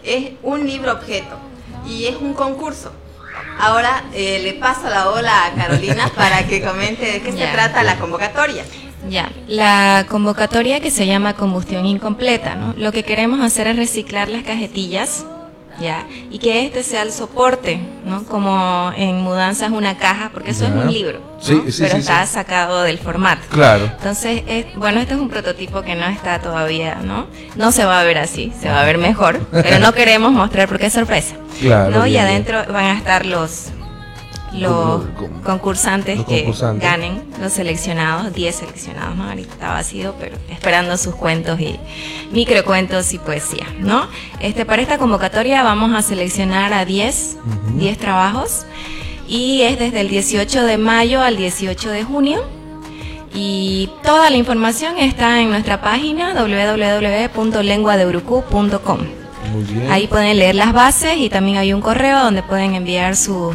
es un libro objeto y es un concurso. Ahora eh, le paso la ola a Carolina *laughs* para que comente de qué se trata la convocatoria. Ya, la convocatoria que se llama combustión incompleta, ¿no? Lo que queremos hacer es reciclar las cajetillas, ya, y que este sea el soporte, ¿no? Como en mudanzas una caja, porque eso Ya. es un libro, ¿no? Sí, sí, pero sí, está sacado del formato. Claro. Entonces, es- bueno, este es un prototipo que no está todavía, ¿no? No se va a ver así, se va a ver mejor, pero no *laughs* queremos mostrar porque es sorpresa. Claro, ¿no? y bien, adentro van a estar los los concursantes los que concursantes. ganen, los seleccionados, 10 seleccionados, ¿no? Ahorita está vacío, pero esperando sus cuentos y microcuentos y poesía, ¿no? Este, para esta convocatoria vamos a seleccionar a 10, 10 trabajos y es desde el 18 de mayo al 18 de junio. Y toda la información está en nuestra página www.lenguadeurucu.com. Ahí pueden leer las bases y también hay un correo donde pueden enviar su-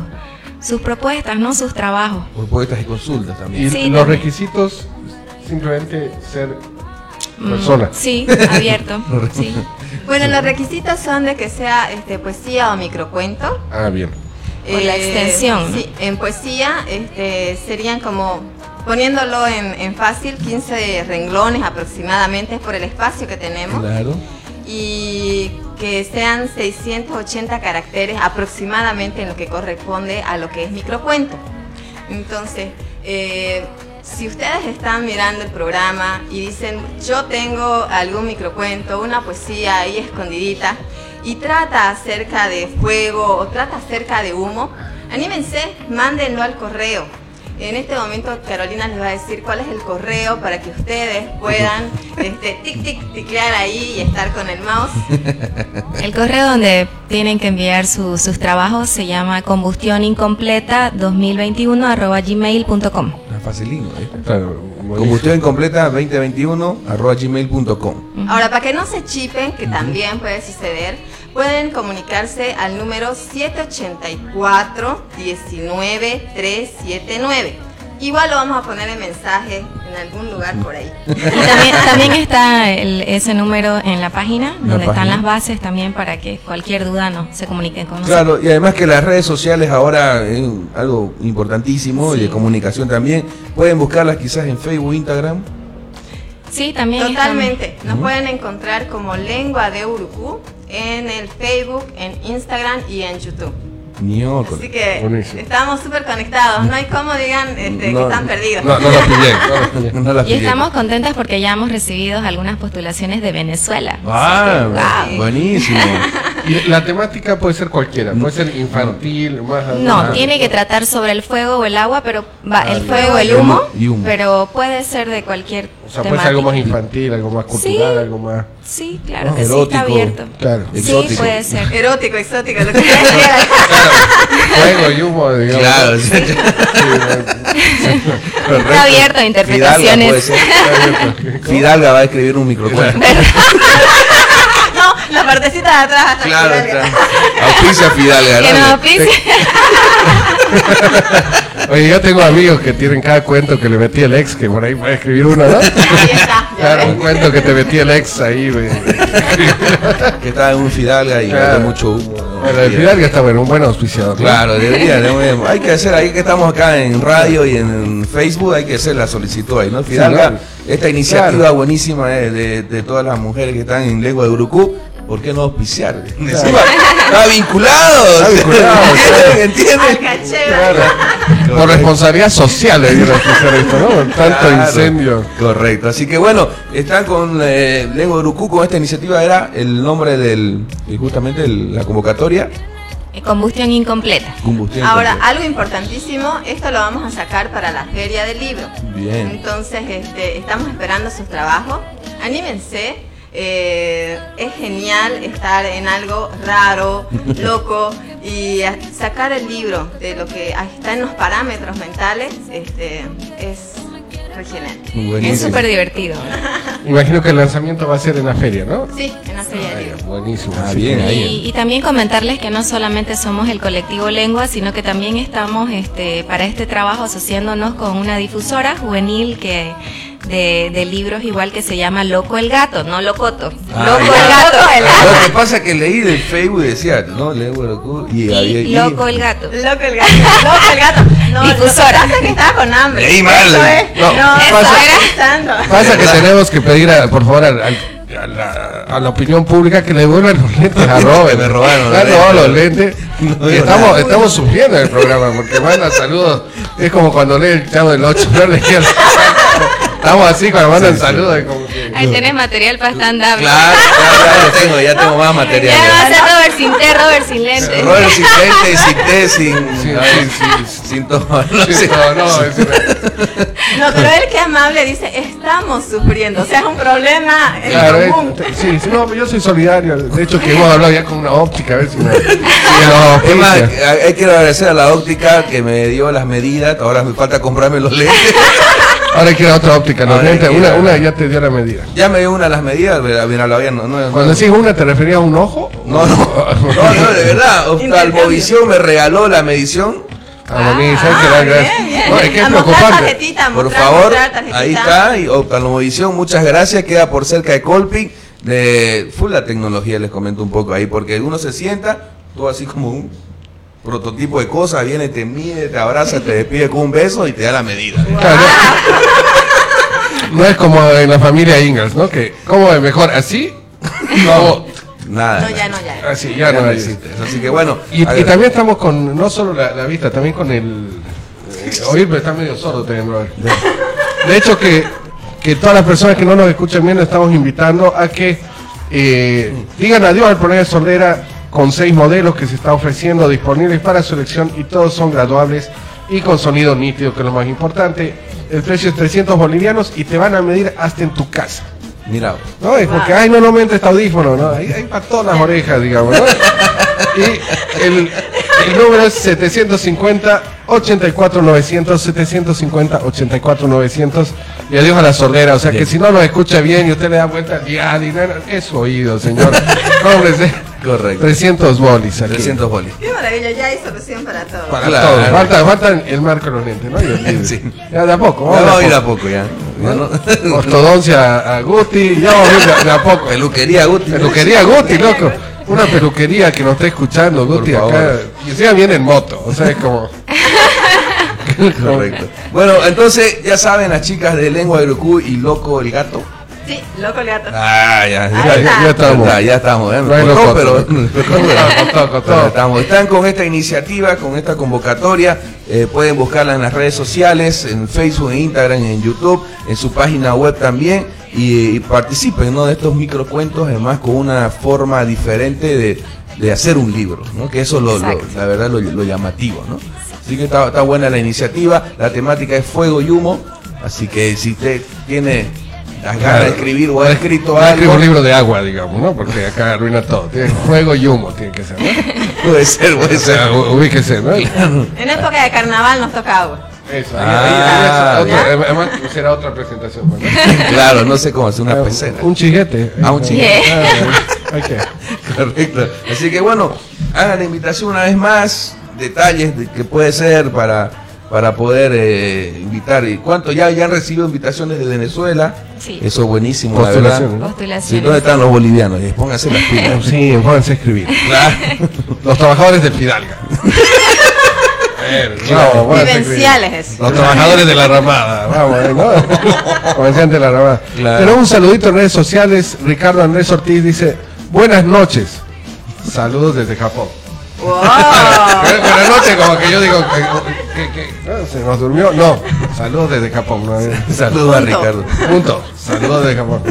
sus propuestas, ¿no? Sus trabajos. Propuestas y consultas también. Y Sí, los también. requisitos, simplemente ser Mm, persona. Sí, *laughs* abierto. sí. Bueno, los requisitos son de que sea este, poesía o microcuento. Ah, bien. O la extensión. Sí, en poesía este, serían como, poniéndolo en, en fácil, 15 renglones aproximadamente, es por el espacio que tenemos. Claro. Y que sean 680 caracteres aproximadamente en lo que corresponde a lo que es microcuento. Entonces, eh, si ustedes están mirando el programa y dicen, yo tengo algún microcuento, una poesía ahí escondidita, y trata acerca de fuego o trata acerca de humo, anímense, mándenlo al correo. En este momento Carolina les va a decir cuál es el correo para que ustedes puedan *laughs* este, tic tic ticlear ahí y estar con el mouse. *laughs* El correo donde tienen que enviar su- sus trabajos se llama combustionincompleta 2021 arroba gmail.com. Está facilino, ¿eh? Claro. Combustión incompleta 2021 arroba gmail.com. Ahora, para que no se chipen, que también puede suceder, pueden comunicarse al número 784-19379. Igual lo vamos a poner en mensaje en algún lugar por ahí. Y *laughs* también, también *laughs* está el- ese número en la página, la donde están las bases también para que cualquier duda no se comuniquen con nosotros. Claro, y además que las redes sociales ahora es algo importantísimo y de comunicación también. Pueden buscarlas quizás en Facebook, Instagram. Sí, también Totalmente. Nos pueden encontrar como Lengua de Urucú en el Facebook, en Instagram y en YouTube. Así que Buenísimo. estamos súper conectados. No hay como digan este, que están perdidos. No, no lo pillé. no lo pillé. No la *laughs* Y estamos contentas porque ya hemos recibido algunas postulaciones de Venezuela. Ah, que, wow. buenísimo. *laughs* Y la temática puede ser cualquiera, puede ser infantil, más No, adulta. tiene que tratar sobre el fuego o el agua, pero va Ah, el bien. fuego, el humo, Y humo. pero puede ser de cualquier O sea, puede ser algo más infantil, algo más cultural, Sí. algo más. Sí, claro No, que sí, erótico. está abierto. Claro. Sí, Exótico. puede ser. *laughs* Erótico, exótico, lo que *laughs* ustedes quieran. Fuego y humo, digamos. Claro, sí. Está abierto a Fidalga puede interpretaciones. ser. Fidalga va a escribir un microcuento. *laughs* No, la partecita de atrás. Claro, Dale. está. Auspicia Fidalga. Que dale. nos auspicie. Oye, yo tengo amigos que tienen cada cuento que le metí el ex, que por ahí puede escribir uno, ¿no? *laughs* Ahí está. Claro, un cuento que te metí el ex ahí, güey. Que está en un Fidalga y Claro. mucho humo. ¿no? Bueno, el Fidalga está bueno, un buen auspiciador. ¿no? Claro, debería, debería. Hay que hacer, ahí que estamos acá en radio y en Facebook, hay que hacer la solicitud ahí, ¿no? Fidalga, ¿no? esta iniciativa Claro. buenísima de, de- de todas las mujeres que están en lengua de Urucú, ¿por qué no auspiciar? Encima, está vinculado. Está vinculado, ¿Entienden? ¿Entienden? Al Por responsabilidad social le dieron *laughs* esto, ¿no? Por Tanto Claro, incendio. Correcto. Así que bueno, están con eh, Lengua de Urucú, con esta iniciativa era el nombre del, y justamente el- la convocatoria. Eh, Combustión incompleta. Combustión. Ahora, algo importantísimo, esto lo vamos a sacar para la feria del libro. Bien. Entonces, este, estamos esperando sus trabajos. Anímense. Eh, es genial estar en algo raro, *laughs* loco y sacar el libro de lo que está en los parámetros mentales este, es re genial. Es Buenísimo. súper divertido. *laughs* Imagino que el lanzamiento va a ser en la feria, ¿no? Sí, en la feria libro. Buenísimo. Ah, bien, que- ahí. Y, y también comentarles que no solamente somos el colectivo Lengua, sino que también estamos este, para este trabajo asociándonos con una difusora juvenil que de, de libros igual que se llama Loco el Gato, no Locoto. Ah, Loco ya. el Gato. Lo que pasa es que leí del Facebook y decía, no, de Urucú y había. Y Loco el Gato. Loco el gato, loco el gato. No, Difusora. Lo que pasa es que estaba con hambre. Leí mal. No, No, pasa-. Pasa que tenemos que pedir, a- por favor, al- al- a, la, a la opinión pública que le devuelvan los lentes a *laughs* Robert. Me robaron los robado los lentes. No Y estamos, estamos sufriendo en el programa porque manda saludos. Es como cuando lee el chavo del 8. *laughs* ¿no? Le queda- Estamos así cuando mandan saludos. que- Ahí tenés material para stand-up. Claro, ya, ya lo tengo, ya tengo más material. Ya va a ser Robert sin té, Robert sin lente. Robert sin lente, sin té, sin, sin todo. No Sí, sé. no, no, es- No, pero él que amable dice, estamos sufriendo. O sea, es un problema en Claro, es- común. sí, sí, no, yo soy solidario. De hecho, que hemos hablado ya con una óptica, a ver si me. más, eh, quiero agradecer a la óptica que me dio las medidas. Ahora me falta comprarme los lentes. Ahora quiero otra óptica. Los Ahora lentes, quiero- una, una ya te dio la medida. Ya me dio una de las medidas. Mira, mira, la había- no, no, no, Cuando decís una, ¿te referías a un ojo? no, no, no, no, de verdad. *laughs* Oftalmovisión me regaló la medición. Ah, bonito, ¿sabes qué? Ah, Gracias. bien, bien. No, es que es A preocupante. tarjetita, Por favor, mostrar tarjetita. ahí está. Y oftalmovisión, muchas gracias. Queda por cerca de Colpic. De full la tecnología, les comento un poco ahí. Porque uno se sienta, todo así como un prototipo de cosa. Viene, te mide, te abraza, te despide con un beso y te da la medida. Claro, *laughs* no, es como en la familia Ingalls, ¿no? Que, ¿cómo es mejor? ¿Así? No. Nada. No, ya no, ya. Así, ya no existe. Así que bueno. Y, también estamos con, no solo la, la vista, también con el... eh, oír, pero está medio sordo también, brother. De hecho, que, que todas las personas que no nos escuchan bien, nos estamos invitando a que eh, digan adiós al programa de Sordera con seis modelos que se está ofreciendo disponibles para su elección y todos son graduables y con sonido nítido, que es lo más importante. El precio es 300 bolivianos y te van a medir hasta en tu casa. Mira, ¿no? Es porque, ay, no, no me entra este audífono, ¿no? Hay, hay para todas las orejas, digamos, ¿no? *laughs* Y el, el número es 750 84 900 750 84 900 y adiós a la sordera, o sea que si no nos escucha bien y usted le da vuelta al día, es su oído, señor. *laughs* Cómprese correcto. 300 bolis aquí. 300 bolis. Qué maravilla, ya hay solución para todo. Para Claro. todo. Falta, falta el marco de los lentes, ¿no? Y el vidrio. Sí. Ya de a poco. Ya vamos a ir de a poco ya. Ya *laughs* no- Ortodoncia a, Guti, ya vamos a ir de, de a poco. Peluquería Guti. Peluquería Guti, loco. Una peluquería que nos está escuchando, Guti, acá. Y encima viene en moto, o sea, es como... *laughs* Correcto. Bueno, entonces ya saben las chicas de Lengua de Urucú y Loco el Gato. Sí, loco el gato. Ah, ya, ya, ya estamos. Ya, ya estamos. ¿eh? No loco, pero, estamos. Están con esta iniciativa, con esta convocatoria. eh, pueden buscarla en las redes sociales, en Facebook, en Instagram, en YouTube, en su página web también. Y, y participen ¿no? de estos microcuentos, además con una forma diferente de, de hacer un libro, ¿no? que eso es lo, lo- la verdad lo, lo llamativo. ¿no? Así que está, está buena la iniciativa. La temática es fuego y humo. Así que si usted tiene las ganas de escribir o ha escrito algo, un libro de agua, digamos, ¿no? Porque acá arruina todo. Tiene fuego y humo, tiene que ser, ¿no? *laughs* puede ser, puede O ser. sea, ubíquese, ¿no? En época de carnaval nos toca agua. Ahí, ahí, Ah, ahí otra- ya. además será otra presentación. Claro, no sé cómo hacer una Ah, pecera. Un chiguete. Ah, un chiguete. Ah, hay que- Correcto. Así que bueno, hagan la invitación una vez más, detalles de que puede ser para, para poder eh, invitar. ¿Y cuánto ya, ya han recibido invitaciones de Venezuela? Sí. Eso es buenísimo, la verdad. Sí. ¿Dónde están los bolivianos? Eh, Pónganse las pilas. Sí, pónganse a escribir. Claro. Los trabajadores del Fidalga. Vivenciales. Los trabajadores de la ramada, vamos, eh, ¿no? *laughs* Comerciante de la ramada. Claro. Tenemos un saludito en redes sociales. Ricardo Andrés Ortiz dice: Buenas noches. Saludos desde Japón. Wow. *laughs* Buenas noches, como que yo digo, que, que- que-. ¿se nos durmió? No, saludos desde Japón. ¿no? *laughs* Saludos a. Ricardo. Punto. Saludos desde Japón.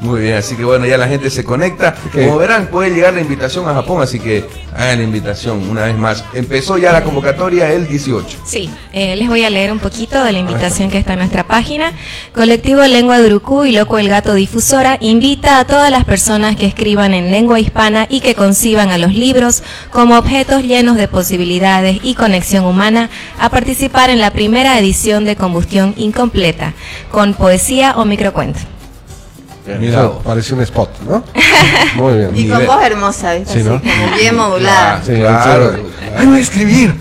Muy bien, así que bueno, ya la gente se conecta. Como verán, puede llegar la invitación a Japón, así que hagan la invitación una vez más. Empezó ya la convocatoria el 18. Sí, eh, les voy a leer un poquito de la invitación que está en nuestra página. Colectivo Lengua de Urucú y Loco el Gato Difusora invita a todas las personas que escriban en lengua hispana y que conciban a los libros como objetos llenos de posibilidades y conexión humana a participar en la primera edición de Combustión Incompleta con poesía o microcuento. Mira parece un spot, ¿no? *laughs* Muy bien. Y con voz hermosa, ¿viste? Sí, Así, ¿no? como bien modulada. Sí, Claro. ¡Ay, voy a escribir!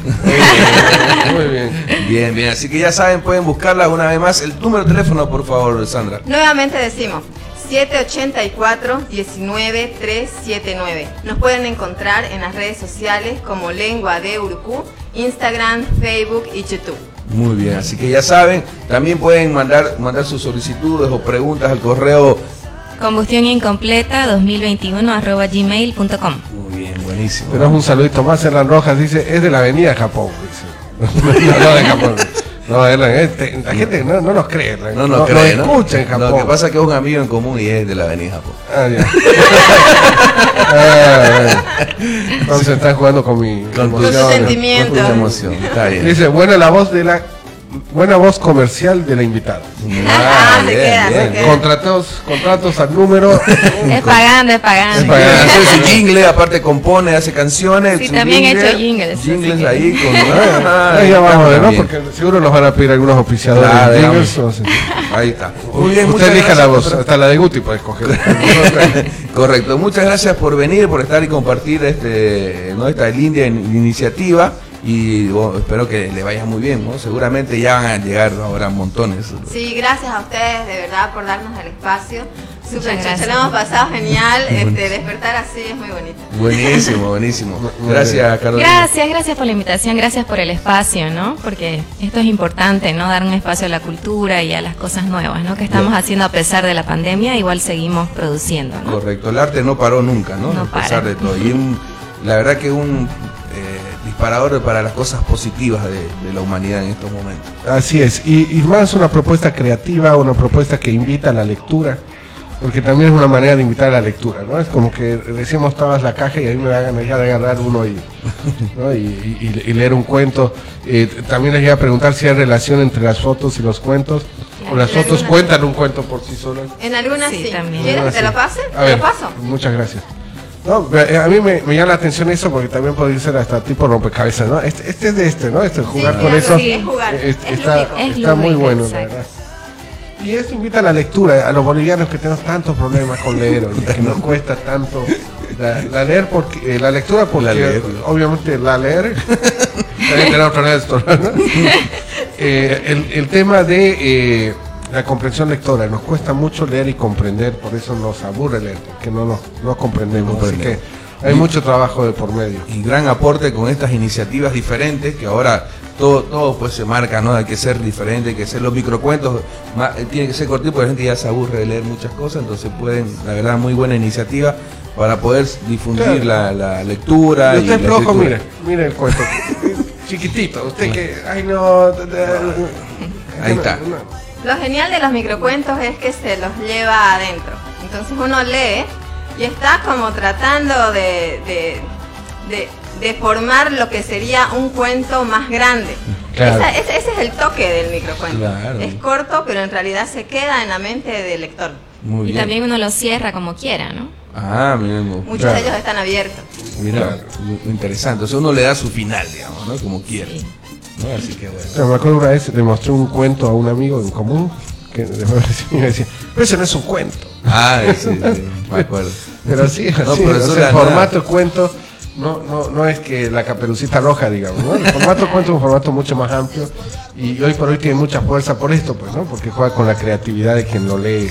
Muy bien. Bien, bien, así que ya saben, pueden buscarla una vez más. El número de teléfono, por favor, Sandra. Nuevamente decimos 784-19379. Nos pueden encontrar en las redes sociales como Lengua de Urucú, Instagram, Facebook y YouTube. Muy bien, así que ya saben, también pueden mandar, mandar sus solicitudes o preguntas al correo. Combustión Incompleta 2021 arroba gmail.com. Muy bien, buenísimo. Tenemos un saludito más. Erlan Rojas dice: Es de la avenida Japón. Dice. *laughs* no, no de Japón. No, Erlan, este, la gente no, no nos cree. Erlan. No nos cree, ¿no? escucha en Japón. Lo que pasa es que es un amigo en común y es de la Avenida Japón. Ah, ya. *laughs* Ah, bueno. Entonces están jugando con mi Con tu- Con tu emoción. sentimiento. Con tu emoción, está bien. Dice, buena la voz de la buena voz comercial de la invitada. *laughs* Ah, se queda, se queda. Contratos, contratos al número. *laughs* Es pagando, es pagando. Es pagando. *laughs* Hace su jingle, aparte compone, hace canciones. Sí, también he jingle, hecho jingles, Jingles que- ahí con. Ah, Ay, ya vamos a ver, ¿no? bien. Porque seguro nos van a pedir algunos auspiciadores. Claro, jingles, sé. Ahí está. Muy bien, Usted elija la voz, hasta la de Guti puede escoger. Correcto, muchas gracias por venir, por estar y compartir este, ¿no? esta linda in- iniciativa y bueno, espero que le vaya muy bien, ¿no? seguramente ya van a llegar ahora montones. Sí, gracias a ustedes de verdad por darnos el espacio. Gracias. lo hemos pasado genial. Este, despertar así es muy bonito. Buenísimo, *laughs* buenísimo. Gracias, Carolina. Gracias, gracias por la invitación, gracias por el espacio, ¿no? Porque esto es importante, ¿no? Dar un espacio a la cultura y a las cosas nuevas, ¿no? Que estamos haciendo a pesar de la pandemia, igual seguimos produciendo, ¿no? Correcto, el arte no paró nunca, ¿no? No a pesar para. de todo. Y un- la verdad que un eh, disparador para las cosas positivas de, de la humanidad en estos momentos. Así es, y, y más una propuesta creativa, una propuesta que invita a la lectura, porque también es una manera de invitar a la lectura, ¿no? Es como que recién mostrabas la caja y a mí me da ganas de agarrar uno y, ¿no? y, y- y leer un cuento. Eh, también les iba a preguntar si hay relación entre las fotos y los cuentos, o las fotos cuentan un cuento por sí solas. En algunas sí. Sí, también. ¿Quieres que te lo pase? A ¿Te ver, lo paso? Muchas gracias. No, eh, a mí me, me llama la atención eso porque también podría ser hasta tipo rompecabezas, ¿no? Este, este es de este, ¿no? Este jugar Sí, con eso. sí, es jugar, eh, es está lúdico. Es está muy bueno, la verdad. Y esto invita a la lectura, a los bolivianos que tenemos tantos problemas con leer, que nos cuesta tanto la, la leer porque eh, la lectura porque La leer. obviamente la leer. *laughs* *laughs* Eh, el, el tema de eh, la comprensión lectora nos cuesta mucho leer y comprender, por eso nos aburre leer, que no nos no comprendemos. Así que Hay mucho trabajo de por medio. y gran aporte con estas iniciativas diferentes que ahora todo, todo pues se marca, ¿no? Hay que ser diferente, hay que ser los microcuentos, ma- eh, tiene que ser cortito porque la gente ya se aburre de leer muchas cosas, entonces pueden, la verdad, muy buena iniciativa para poder difundir la, la lectura. Y y usted la flojo, mire, mire el cuento. *laughs* Chiquitito, usted que, ay no. Ahí está. Lo genial de los microcuentos es que se los lleva adentro. Entonces uno lee y está como tratando de, de, de- de formar lo que sería un cuento más grande. Claro. Esa- ese, ese es el toque del microcuento. Claro. Es corto, pero en realidad se queda en la mente del lector. Muy Y bien. también uno lo cierra como quiera, ¿no? Ah, mira, Muchos claro. de ellos están abiertos. Mira, interesante. O sea, uno le da su final, digamos, ¿no? Como quiere. Sí. ¿No? Así que bueno. Pero me acuerdo una vez le mostré un cuento a un amigo en común que después me decía, pero eso no es un cuento. Ah, sí, sí, me acuerdo. Pero sí, No, así, profesora, o sea, el formato cuento no, no, no es que la caperucita roja, digamos, ¿no? El formato cuento es un formato mucho más amplio y hoy por hoy tiene mucha fuerza por esto, pues, ¿no? Porque juega con la creatividad de quien lo lee.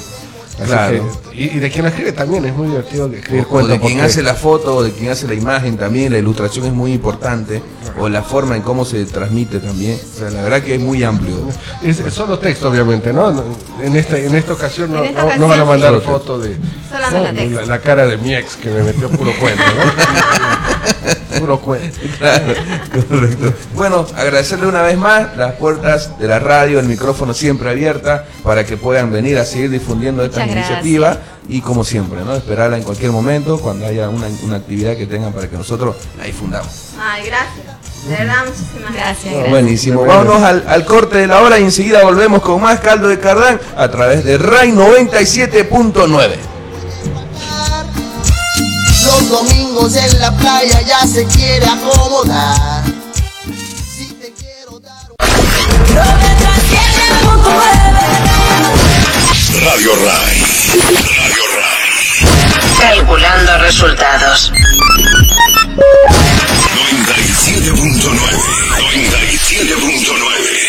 Así Claro. que- y, y de quien lo escribe también, es muy divertido que escribir O de quien porque- hace la foto, o de quien hace la imagen también, la ilustración es muy importante, o la forma en cómo se transmite también. O sea, la verdad que es muy amplio. Es, es solo texto, obviamente, ¿no? En esta, en esta ocasión no, no- van a mandar sí. foto de no, la cara de mi ex que me metió puro cuento, ¿no? *laughs* puro *laughs* cuento. Claro, correcto. Bueno, agradecerle una vez más las puertas de la radio, el micrófono siempre abierta para que puedan venir a seguir difundiendo esta Muchas gracias. iniciativa y como siempre, ¿no? Esperarla en cualquier momento cuando haya una, una actividad que tengan para que nosotros la difundamos. Ay, gracias. De verdad, muchísimas gracias. Gracias, gracias. Buenísimo. Bueno. Vámonos al, al corte de la hora y enseguida volvemos con más caldo de cardán a través de RAI 97.9. Los domingos en la playa ya se quiere acomodar. Si te quiero dar Radio Rai. Radio Rai. Calculando resultados. 97.9. 97.9.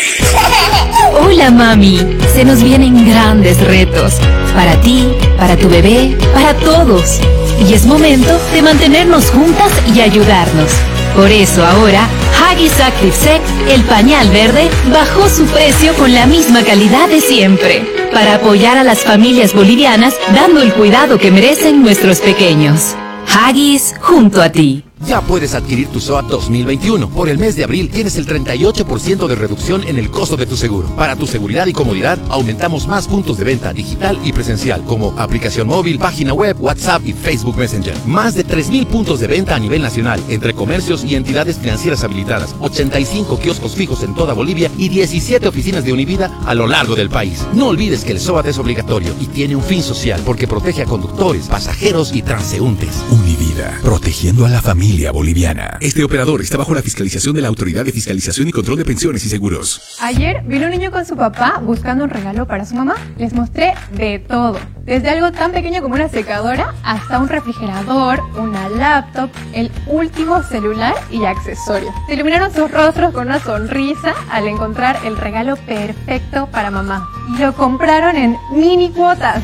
Hola mami, se nos vienen grandes retos. Para ti, para tu bebé, para todos. Y es momento de mantenernos juntas y ayudarnos. Por eso ahora, Huggies Active Sec, el pañal verde, bajó su precio con la misma calidad de siempre. Para apoyar a las familias bolivianas dando el cuidado que merecen nuestros pequeños. Huggies junto a ti. Ya puedes adquirir tu SOAT 2021. Por el mes de abril tienes el 38% de reducción en el costo de tu seguro. Para tu seguridad y comodidad, aumentamos más puntos de venta digital y presencial, como aplicación móvil, página web, WhatsApp y Facebook Messenger. Más de 3.000 puntos de venta a nivel nacional, entre comercios y entidades financieras habilitadas, 85 kioscos fijos en toda Bolivia y 17 oficinas de Univida a lo largo del país. No olvides que el SOAT es obligatorio y tiene un fin social porque protege a conductores, pasajeros y transeúntes. Univida, protegiendo a la familia boliviana. Este operador está bajo la fiscalización de la Autoridad de Fiscalización y Control de Pensiones y Seguros. Ayer vino un niño con su papá buscando un regalo para su mamá. Les mostré de todo, desde algo tan pequeño como una secadora hasta un refrigerador, una laptop, el último celular y accesorios. Se iluminaron sus rostros con una sonrisa al encontrar el regalo perfecto para mamá. Y lo compraron en mini cuotas.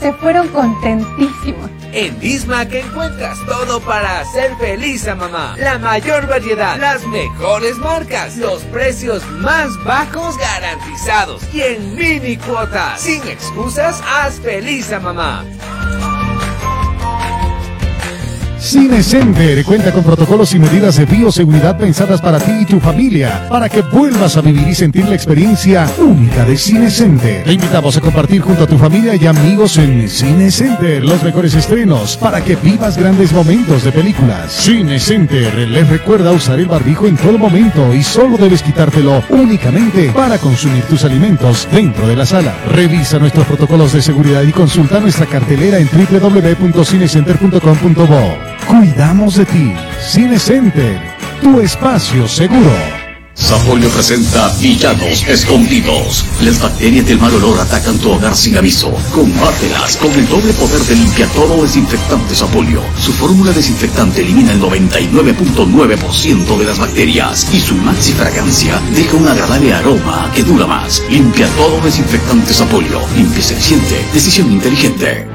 Se fueron contentísimos. En Dismac encuentras todo para hacer feliz a mamá. La mayor variedad, las mejores marcas, los precios más bajos garantizados y en mini cuotas. Sin excusas, haz feliz a mamá. Cine Center cuenta con protocolos y medidas de bioseguridad pensadas para ti y tu familia, para que vuelvas a vivir y sentir la experiencia única de Cine Center. Te invitamos a compartir junto a tu familia y amigos en Cine Center los mejores estrenos para que vivas grandes momentos de películas. Cine Center les recuerda usar el barbijo en todo momento y solo debes quitártelo únicamente para consumir tus alimentos dentro de la sala. Revisa nuestros protocolos de seguridad y consulta nuestra cartelera en www.cinecenter.com.bo. Cuidamos de ti. Cine Center, tu espacio seguro. Sapolio presenta Villanos Escondidos. Las bacterias del mal olor atacan tu hogar sin aviso. Combátelas con el doble poder de limpiatoro desinfectante Sapolio. Su fórmula desinfectante elimina el 99.9% de las bacterias y su maxi fragancia deja un agradable aroma que dura más. Limpia todo desinfectante Sapolio. Limpia eficiente, decisión inteligente.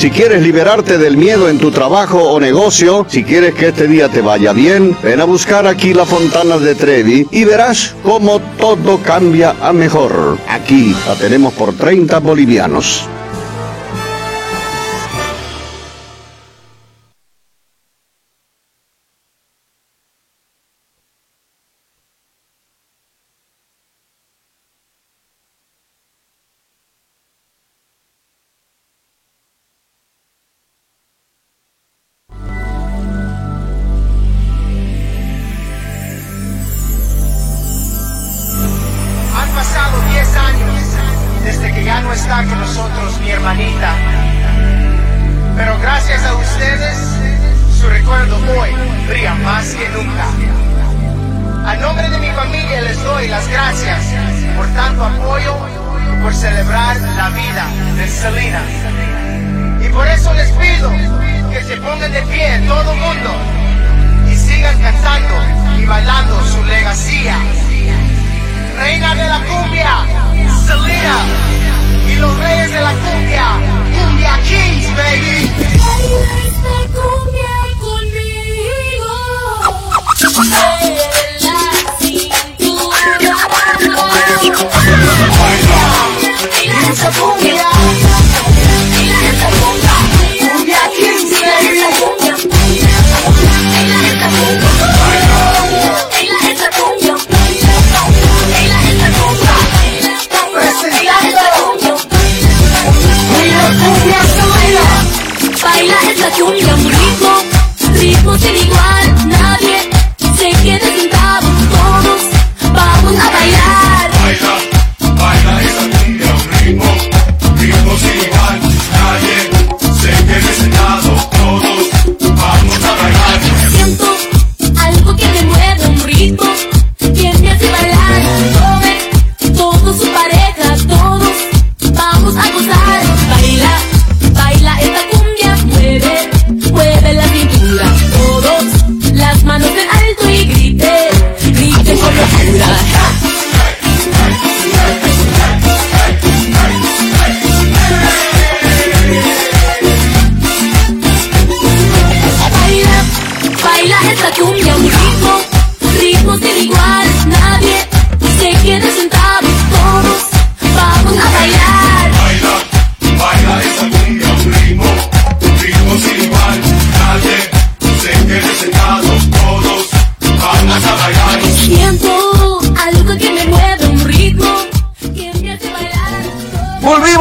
Si quieres liberarte del miedo en tu trabajo o negocio, si quieres que este día te vaya bien, ven a buscar aquí la Fontana de Trevi y verás cómo todo cambia a mejor. Aquí la tenemos por 30 bolivianos. Doy las gracias por tanto apoyo y por celebrar la vida de Selena. Y por eso les pido que se pongan de pie todo el mundo y sigan cantando y bailando su legacía. Reina de la cumbia, Selena. Y los reyes de la cumbia, Cumbia Kings, baby. Esa cumbia, cumbia Kings, baby. Baila esa cumbia un ritmo, ritmo sin igual,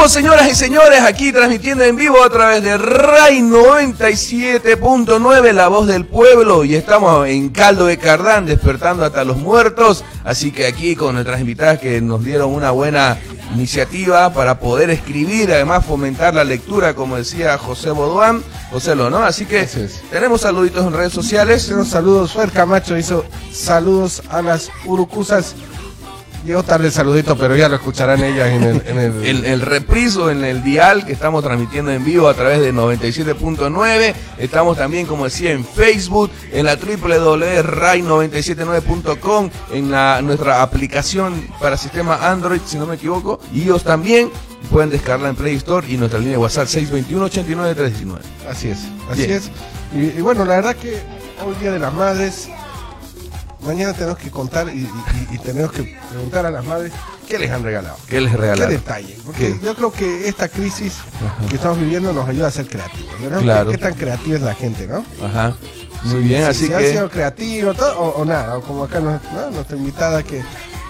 Señoras y señores, aquí transmitiendo en vivo a través de RAI 97.9, la voz del pueblo, y estamos en Caldo de Cardán, despertando hasta los muertos, así que aquí con nuestras invitadas que nos dieron una buena iniciativa para poder escribir, además fomentar la lectura, como decía José Boduán, José Lo, ¿no? Así que tenemos saluditos en redes sociales. Tenemos saludos, Fer Camacho hizo saludos a las urucusas. Llegó tarde el saludito, pero ya lo escucharán ellas en el... En el... el, el repriso en el dial que estamos transmitiendo en vivo a través de 97.9. Estamos también, como decía, en Facebook, en la www.rai979.com, en la, nuestra aplicación para sistema Android, si no me equivoco. Y ellos también pueden descargarla en Play Store y nuestra línea de WhatsApp 621-89-319. Así es, así Bien. es. Y, y bueno, la verdad que hoy Día de las Madres, mañana tenemos que contar y, y- y tenemos que preguntar a las madres qué les han regalado. ¿Qué les regalaron? ¿Qué detalle? Porque ¿Qué? yo creo que esta crisis que estamos viviendo nos ayuda a ser creativos. Claro. ¿Qué, qué tan creativa es la gente, no? Ajá. Muy bien, si- así si que... sido creativo todo, o, o nada, o como acá nos- ¿no? nuestra invitada que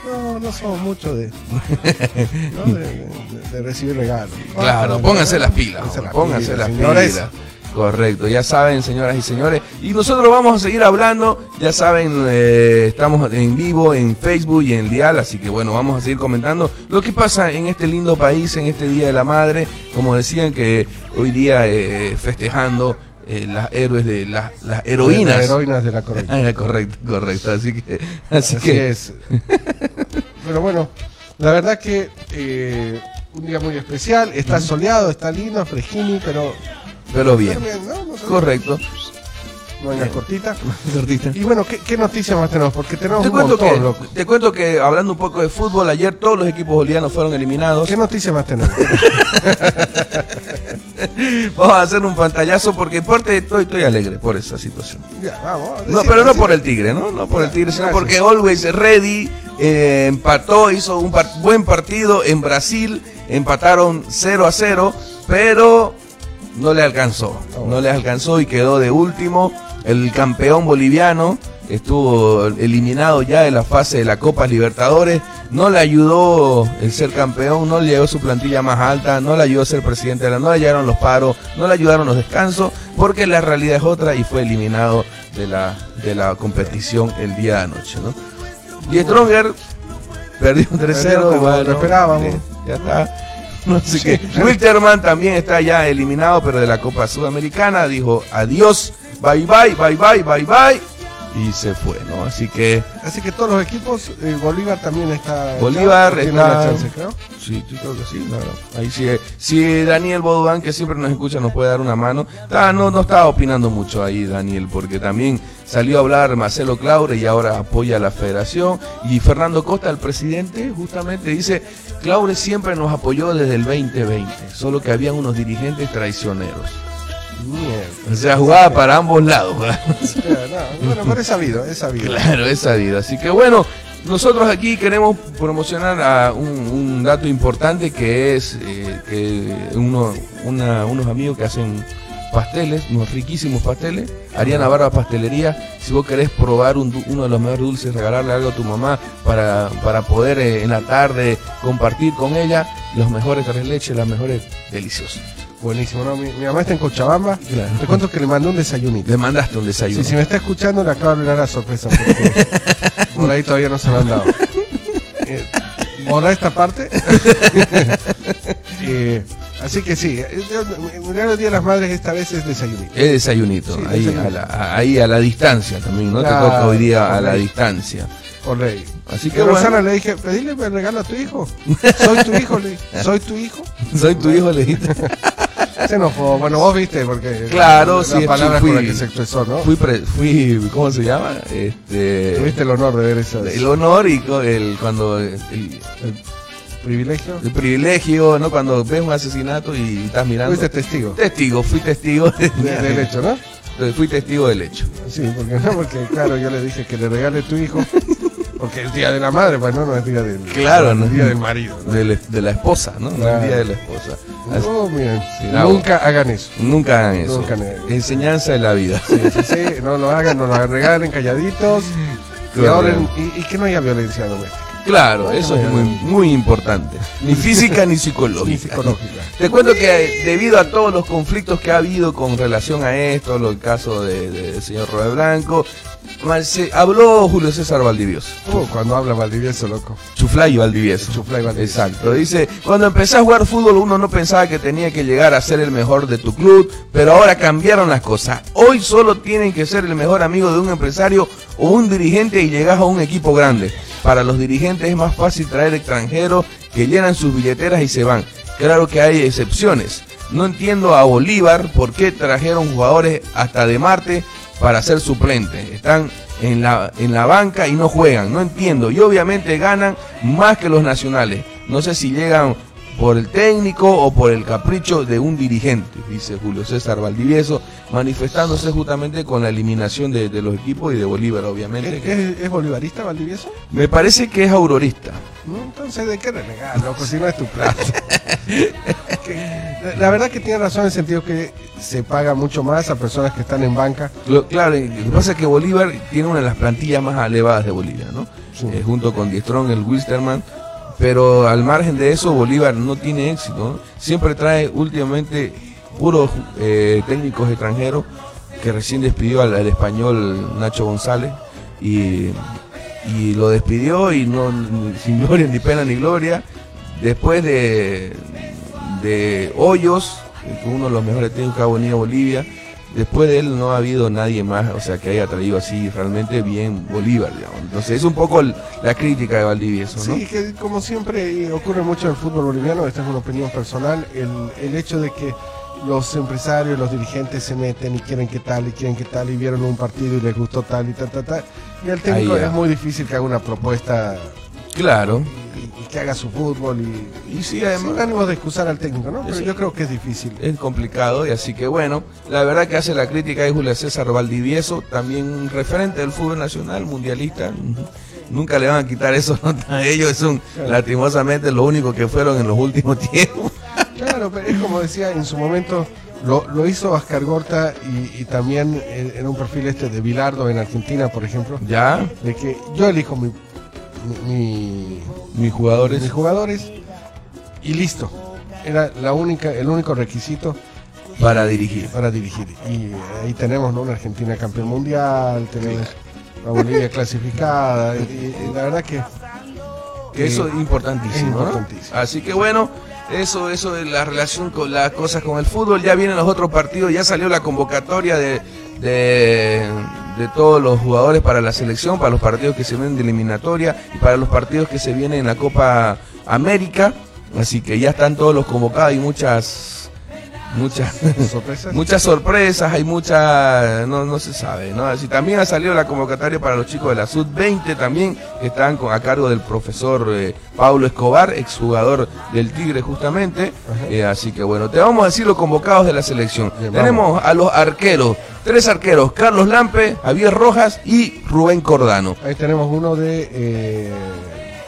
no, no somos mucho de, *laughs* ¿no? de, de- de recibir regalos. Claro, pónganse las pilas, Pónganse las pilas. Correcto, ya saben, señoras y señores. Y nosotros vamos a seguir hablando, ya saben, eh, estamos en vivo en Facebook y en Dial, así que bueno, vamos a seguir comentando lo que pasa en este lindo país, en este Día de la Madre. Como decían que hoy día eh, festejando eh, las héroes de las, las heroínas. Las heroínas de la correcta. *laughs* Ah, correcto, correcto. Así que, así, Así que es. *laughs* Pero bueno, la verdad que eh, un día muy especial. Está soleado, está lindo, fresquini, pero. Pero bien. Correcto. No hay cortita. *laughs* Cortita. Y bueno, ¿qué, qué noticias más tenemos? Porque tenemos Te un cuento, montón, que, loco. te cuento que hablando un poco de fútbol, ayer todos los equipos bolivianos fueron eliminados. ¿Qué noticias más tenemos? *laughs* Vamos a hacer un pantallazo porque parte estoy, estoy alegre por esa situación. Ya, vamos. No, pero no por el Tigre, ¿no? No por el Tigre, sino Gracias. porque Always Ready eh, empató, hizo un par- buen partido en Brasil, empataron 0 a 0, pero no le alcanzó. No le alcanzó y quedó de último. El campeón boliviano estuvo eliminado ya de la fase de la Copa Libertadores. No le ayudó el ser campeón, no le llegó su plantilla más alta, no le ayudó a ser presidente de la, no le llegaron los paros, no le ayudaron los descansos, porque la realidad es otra y fue eliminado de la, de la competición el día de anoche, ¿no? Y Stronger perdió 3-0, Perdió como bueno, lo esperábamos. eh, ya está. No sé qué. Wilterman también está ya eliminado, pero de la Copa Sudamericana. Dijo adiós, bye bye, bye bye, bye bye. Y se fue, ¿no? Así que Así que todos los equipos, eh, Bolívar también está. Bolívar tiene está- chance, creo. Sí, sí, creo que sí, claro. Ahí sí. Si Daniel Bodubán, que siempre nos escucha, nos puede dar una mano. Está- no, no estaba opinando mucho ahí, Daniel, porque también salió a hablar Marcelo Claure y ahora apoya a la federación. Y Fernando Costa, el presidente, justamente dice: Claure siempre nos apoyó desde el 2020, solo que habían unos dirigentes traicioneros. Mierda. O sea, jugaba para ambos lados. bueno, pero es sabido, es sabido. Claro, es sabido. Así que bueno, nosotros aquí queremos promocionar a un, un dato importante que es eh, que uno, una- unos amigos que hacen pasteles, unos riquísimos pasteles. Ariana Barba Pastelería, si vos querés probar un uno de los mejores dulces, regalarle algo a tu mamá para, para poder eh, en la tarde compartir con ella los mejores tres leches, las mejores deliciosas. Buenísimo, ¿no? Mi, mi mamá está en Cochabamba. Te cuento que le mandé un desayunito. Le mandaste un desayuno. Sí, si me está escuchando, le acabo de dar la sorpresa. Porque *laughs* por ahí todavía no se lo han dado. Eh, borra esta parte. *laughs* Eh, así que sí, eh, el Día de las Madres esta vez es desayunito. Es desayunito, Sí, ahí. A la, ahí a la distancia también, ¿no? Te toca hoy día a la distancia. Por ley. Así que Rosana bueno. le dije, pedile el regalo a tu hijo. Soy tu hijo, le dije. *laughs* Soy tu hijo. Soy tu hijo, le dijiste. Se enojó. Bueno, vos viste, porque. Claro, la, sí, La palabra fui- con la que se expresó, ¿no? Fui, pre- fui, ¿cómo se llama? Este, Tuviste el honor de ver esas. el honor y el, cuando el, privilegio. el privilegio, ¿no? Cuando ves un asesinato y estás mirando. Fuiste testigo. Testigo, fui testigo de- De- del hecho, ¿no? Fui testigo del hecho. Sí, porque no, porque claro, yo le dije que le regale tu hijo. Porque el día de la madre, pues no, no es día del. Claro, no es día del marido. ¿no? De, la- de la esposa, ¿no? No. El día de la esposa. No, miren, nunca hagan eso. Nunca hagan eso. Nunca hagan eso. Enseñanza de la vida. Sí, sí, sí, no lo hagan, no lo regalen calladitos. Y, ahora, y, y que no haya violencia doméstica. Claro, eso es muy, muy importante. Ni física ni psicológica. Ni psicológica. Te cuento que debido a todos los conflictos que ha habido con relación a esto, el caso de- de- del señor Robert Blanco, Marce- habló Julio César Valdivioso. Uh, cuando habla Valdivieso, loco. Chuflay Valdivieso. Chuflay Valdivieso. Exacto. Dice, cuando empecé a jugar fútbol uno no pensaba que tenía que llegar a ser el mejor de tu club, pero ahora cambiaron las cosas. Hoy solo tienen que ser el mejor amigo de un empresario o un dirigente y llegas a un equipo grande. Para los dirigentes es más fácil traer extranjeros que llenan sus billeteras y se van. Claro que hay excepciones. No entiendo a Bolívar por qué trajeron jugadores hasta de Marte para ser suplentes. Están en la, en la banca y no juegan. No entiendo. Y obviamente ganan más que los nacionales. No sé si llegan por el técnico o por el capricho de un dirigente, dice Julio César Valdivieso, manifestándose justamente con la eliminación de, de los equipos y de Bolívar, obviamente. ¿Es, es bolivarista Valdivieso? Me parece que es aurorista. Entonces, ¿de qué renegar, loco? Si no es tu plato. *laughs* Que- la- la verdad que tiene razón en el sentido que se paga mucho más a personas que están en banca. Lo- claro, lo que pasa es que Bolívar tiene una de las plantillas más elevadas de Bolivia, ¿no? Eh, junto con Diestrón, el Wilstermann. Pero al margen de eso, Bolívar no tiene éxito. Siempre trae últimamente puros eh, técnicos extranjeros que recién despidió al, español Nacho González y, y lo despidió y no *laughs* sin gloria ni pena ni gloria. Después de, de Hoyos, uno de los mejores técnicos que ha venido a Bolivia, después de él no ha habido nadie más, o sea, que haya traído así realmente bien Bolívar, digamos. Entonces es un poco el- la crítica de Valdivieso, ¿no? Sí, que como siempre ocurre mucho en el fútbol boliviano, esta es una opinión personal, el, el hecho de que los empresarios, los dirigentes se meten y quieren que tal y quieren que tal y vieron un partido y les gustó tal y tal, tal, tal. Y al técnico Ahí es muy difícil que haga una propuesta. Claro. Y- y que haga su fútbol y, Y sí, además- sin ánimo de excusar al técnico, ¿no? Pero Sí. yo creo que es difícil. es complicado y así que bueno, la verdad que hace la crítica es Julio César Valdivieso, también un referente del fútbol nacional, mundialista. Nunca le van a quitar eso a ellos, son lastimosamente lo único que fueron en los últimos *laughs* tiempos. Claro, pero es como decía en su momento, lo, lo hizo Oscar Gorta y, y también en, en un perfil este de Bilardo en Argentina, por ejemplo. Ya, De que yo elijo mi, mi, mi- mis jugadores. mis jugadores y listo. Era la única, el único requisito Para dirigir. para dirigir. Y ahí tenemos ¿no? una Argentina campeón mundial, tenemos a Bolivia *laughs* clasificada. Y, y la verdad que Que eso es importantísimo, es ¿no? importantísimo. Así que bueno, eso, eso de la relación con las cosas con el fútbol, ya vienen los otros partidos, ya salió la convocatoria de, de, de todos los jugadores para la selección, para los partidos que se vienen de eliminatoria y para los partidos que se vienen en la Copa América. Así que ya están todos los convocados y muchas *laughs* muchas sorpresas. muchas sorpresas, hay muchas, no, no se sabe, ¿no? Así también ha salido la convocatoria para los chicos de la Sud-20 también, que están con, a cargo del profesor eh, Pablo Escobar, exjugador del Tigre justamente, Eh, así que bueno, te vamos a decir los convocados de la selección. Bien, Tenemos a los arqueros, tres arqueros, Carlos Lampe, Javier Rojas y Rubén Cordano. ahí tenemos uno de... Eh,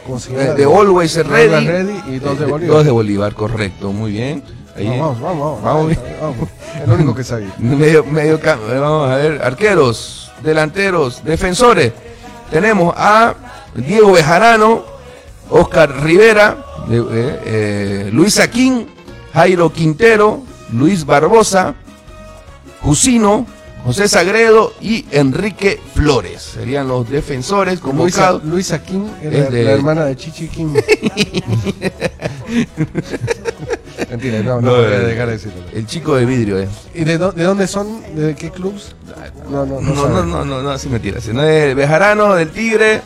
¿Cómo se llama? Eh, de Always Ready, Ready y dos de Bolívar. Dos de Bolívar, correcto, muy bien. Ahí- Vamos, vamos, vamos. Vamos. El único que sabía. *laughs* Medio, medio vamos a ver, arqueros, delanteros, defensores. Tenemos a Diego Bejarano, Oscar Rivera, eh, eh, Luis Aquín, Jairo Quintero, Luis Barbosa, Jusino, José Sagredo y Enrique Flores. Serían los defensores Luisa, convocados. Luisa King es Es la, de- la hermana de Chichi King. *laughs* *laughs* Mentira, no, no, No, voy a eh, dejar de decirlo. El chico de vidrio es. ¿Y de, dó- de dónde son? ¿De qué clubs? No, no, no. No, no, no, no, no, sin mentiras. No es Bejarano del Tigre,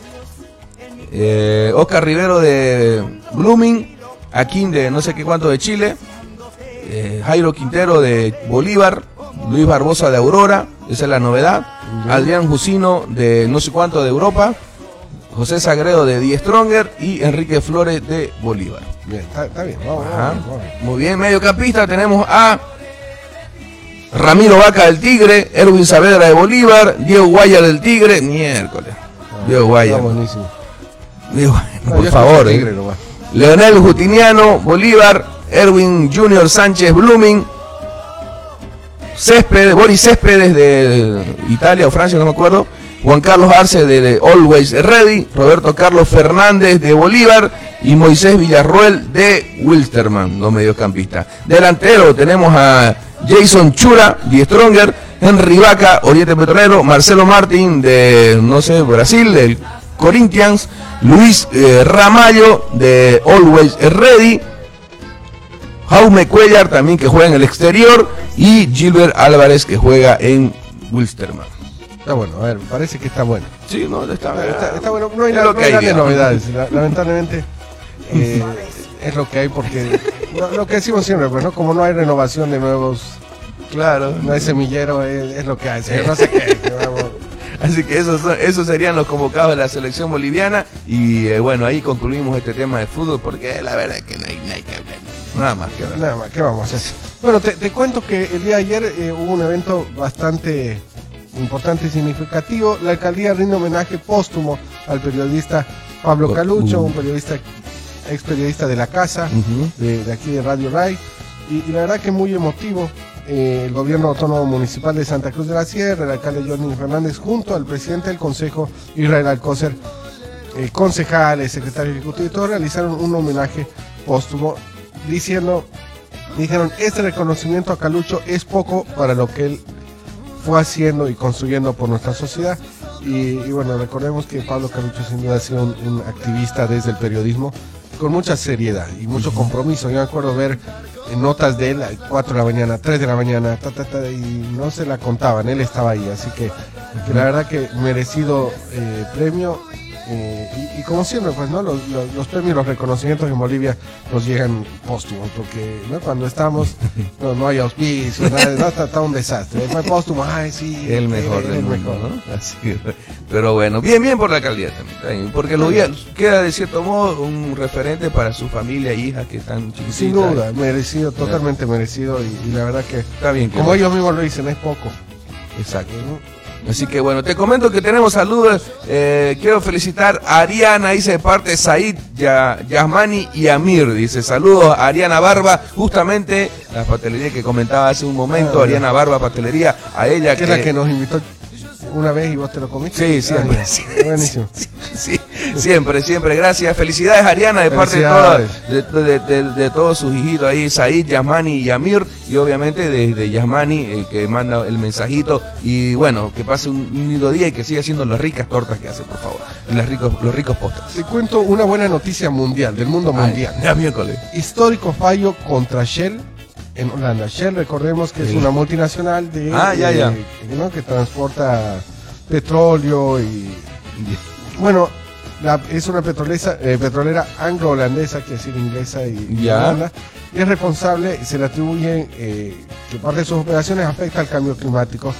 eh, Oscar Rivero de Blooming, Aquín de no sé qué cuánto de Chile, eh, Jairo Quintero de Bolívar, Luis Barbosa de Aurora, esa es la novedad, Adrián Jusino de no sé cuánto de Europa, José Sagredo de Die Stronger y Enrique Flores de Bolívar. Bien, está, está bien. Vamos, vamos, vamos. Muy bien, mediocampista tenemos a Ramiro Vaca del Tigre, Erwin Saavedra de Bolívar, Diego Guaya del Tigre, miércoles. Diego Guaya. Buenísimo. Diego, No, por yo favor. eh. Tigre. Leonel Jutiniano, Bolívar, Erwin Junior Sánchez Blooming, Céspedes, Boris Céspedes de Italia o Francia, no me acuerdo, Juan Carlos Arce de, de Always Ready, Roberto Carlos Fernández de Bolívar y Moisés Villarruel de Wilstermann, los mediocampistas. Delantero tenemos a Jason Chura, Die Stronger, Henry Vaca, Oriente Petrolero, Marcelo Martín de, no sé, Brasil, del Corinthians, Luis eh, Ramallo de Always Ready, Jaume Cuellar también que juega en el exterior y Gilbert Álvarez que juega en Wilstermann. Está bueno, a ver, parece que está bueno. Sí, no, está, Está, está bueno, no hay, Es na- lo no hay novedades. La- lamentablemente eh, es lo que hay porque lo, lo que decimos siempre, pues no como no hay renovación de nuevos, Claro. no hay semillero, es, es lo que hay. señor, No sé qué. *laughs* Así que esos, son- esos serían los convocados de la selección boliviana y eh, bueno, ahí concluimos este tema de fútbol porque la verdad es que no hay, no hay que hablar. Nada más que hablar. Nada más, ¿qué vamos a hacer? Bueno, te, te cuento que el día de ayer eh, hubo un evento bastante importante y significativo. La alcaldía rinde homenaje póstumo al periodista Pablo Calucho, un periodista, ex periodista de la casa, de, de aquí de Radio Ray. Y, y la verdad que muy emotivo. Eh, el gobierno autónomo municipal de Santa Cruz de la Sierra, el alcalde Johnny Fernández, junto al presidente del consejo, Israel Alcócer, eh, concejales, secretario ejecutivo y todos realizaron un homenaje póstumo diciendo, dijeron, este reconocimiento a Calucho es poco para lo que él fue haciendo y construyendo por nuestra sociedad. Y, y bueno, recordemos que Pablo Calucho sin duda ha sido un, un activista desde el periodismo con mucha seriedad y mucho compromiso. Yo me acuerdo ver notas de él a 4 de la mañana, 3 de la mañana, ta, ta, ta, y no se la contaban, él estaba ahí. Así que, que la verdad que merecido eh, premio. Eh, y como siempre, pues, ¿no? Los, los, los premios, los reconocimientos en Bolivia nos llegan póstumos, porque, ¿no? Cuando estamos, *laughs* no, no hay auspicio, nada, no, está, está un desastre. Después póstumo, ay, sí. El mejor el mejor. ¿no? Así pero bueno, bien, bien por la alcaldía también, porque lo queda de cierto modo un referente para su familia e hijas que están chiquititas. Sin duda, merecido, totalmente merecido, y, y la verdad que, Está bien. como lo- ellos mismos lo dicen, es poco. Exacto. Así que bueno, te comento que tenemos saludos. eh, quiero felicitar a Ariana, dice de parte de Said, Ya- Yasmani y Amir. Dice saludos a Ariana Barba, justamente la pastelería que comentaba hace un momento, Ah, Ariana Barba Pastelería, a ella Que es la que nos invitó una vez y vos te lo comiste. Sí, siempre. Ah. Buenísimo. *laughs* Sí, *laughs* siempre, siempre. Gracias. Felicidades, Ariana, de parte de, toda- de, de- todos sus hijitos ahí, Said, Yasmani y Yamir. Y obviamente de, de Yasmani, el que manda el mensajito. Y bueno, que pase un, un lindo día y que siga haciendo las ricas tortas que hace, por favor. Y las ricos, los ricos postres. Te cuento una buena noticia mundial, del mundo Ay, mundial. ya miércoles. Histórico fallo contra Shell en Holanda. Shell, recordemos que es una multinacional de, Ah, ya, ya. eh, ¿no? que transporta petróleo y bueno, la- es una petrolesa, eh, petrolera anglo-holandesa, quiere decir inglesa y, y holanda, y es responsable, se le atribuye eh, que parte de sus operaciones afecta al cambio climático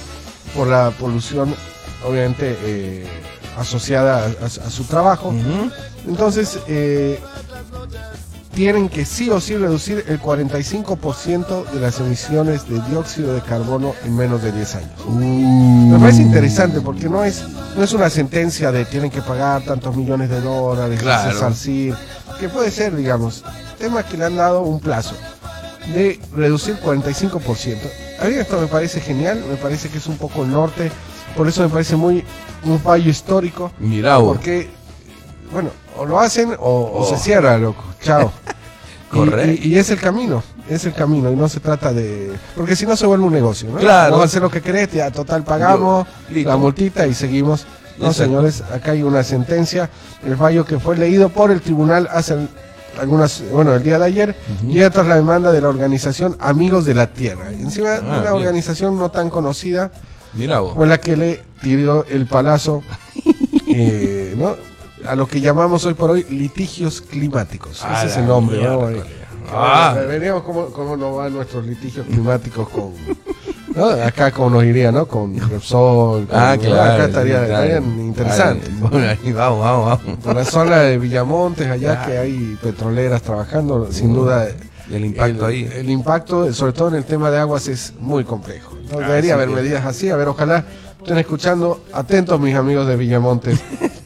por la polución, obviamente, eh, asociada a, a- a su trabajo. Entonces, eh, tienen que sí o sí reducir el 45% de las emisiones de dióxido de carbono en menos de 10 años. Me parece interesante porque no es, no es una sentencia de tienen que pagar tantos millones de dólares, Claro. resarcir, que puede ser, digamos, tema que le han dado un plazo de reducir 45%. A mí esto me parece genial, me parece que es un poco el norte, por eso me parece muy un fallo histórico. Mirá vos. Porque, bueno, o lo hacen o, o se cierra, loco. Chao. *laughs* Correcto. Y, y es el camino, es el camino, y no se trata de... Porque si no se vuelve un negocio, ¿no? Claro. Vamos a hacer lo que querés, ya total pagamos Yo- la multita y seguimos. No, Exacto. señores, acá hay una sentencia, el fallo que fue leído por el tribunal hace algunas, bueno, el día de ayer, llega tras la demanda de la organización Amigos de la Tierra. Y encima, Ah, una organización no tan conocida, Mira vos. fue la que le tiró el palazo, *laughs* eh, ¿no? A lo que llamamos hoy por hoy litigios climáticos. Ese es el nombre, ¿no? Ah. eh, Veremos cómo, cómo nos van nuestros litigios climáticos con... ¿no? Acá como nos iría, ¿no? Con Repsol. con- Ah, claro. Acá estaría, claro. estarían interesantes. Bueno, ahí vamos, vamos, vamos. Por la zona de Villamontes, allá Claro. que hay petroleras trabajando, sin duda... El impacto el, ahí. El impacto, sobre todo en el tema de aguas, es muy complejo. Entonces, Ah, debería haber medidas así. A ver, ojalá estén escuchando. Atentos, mis amigos de Villamontes,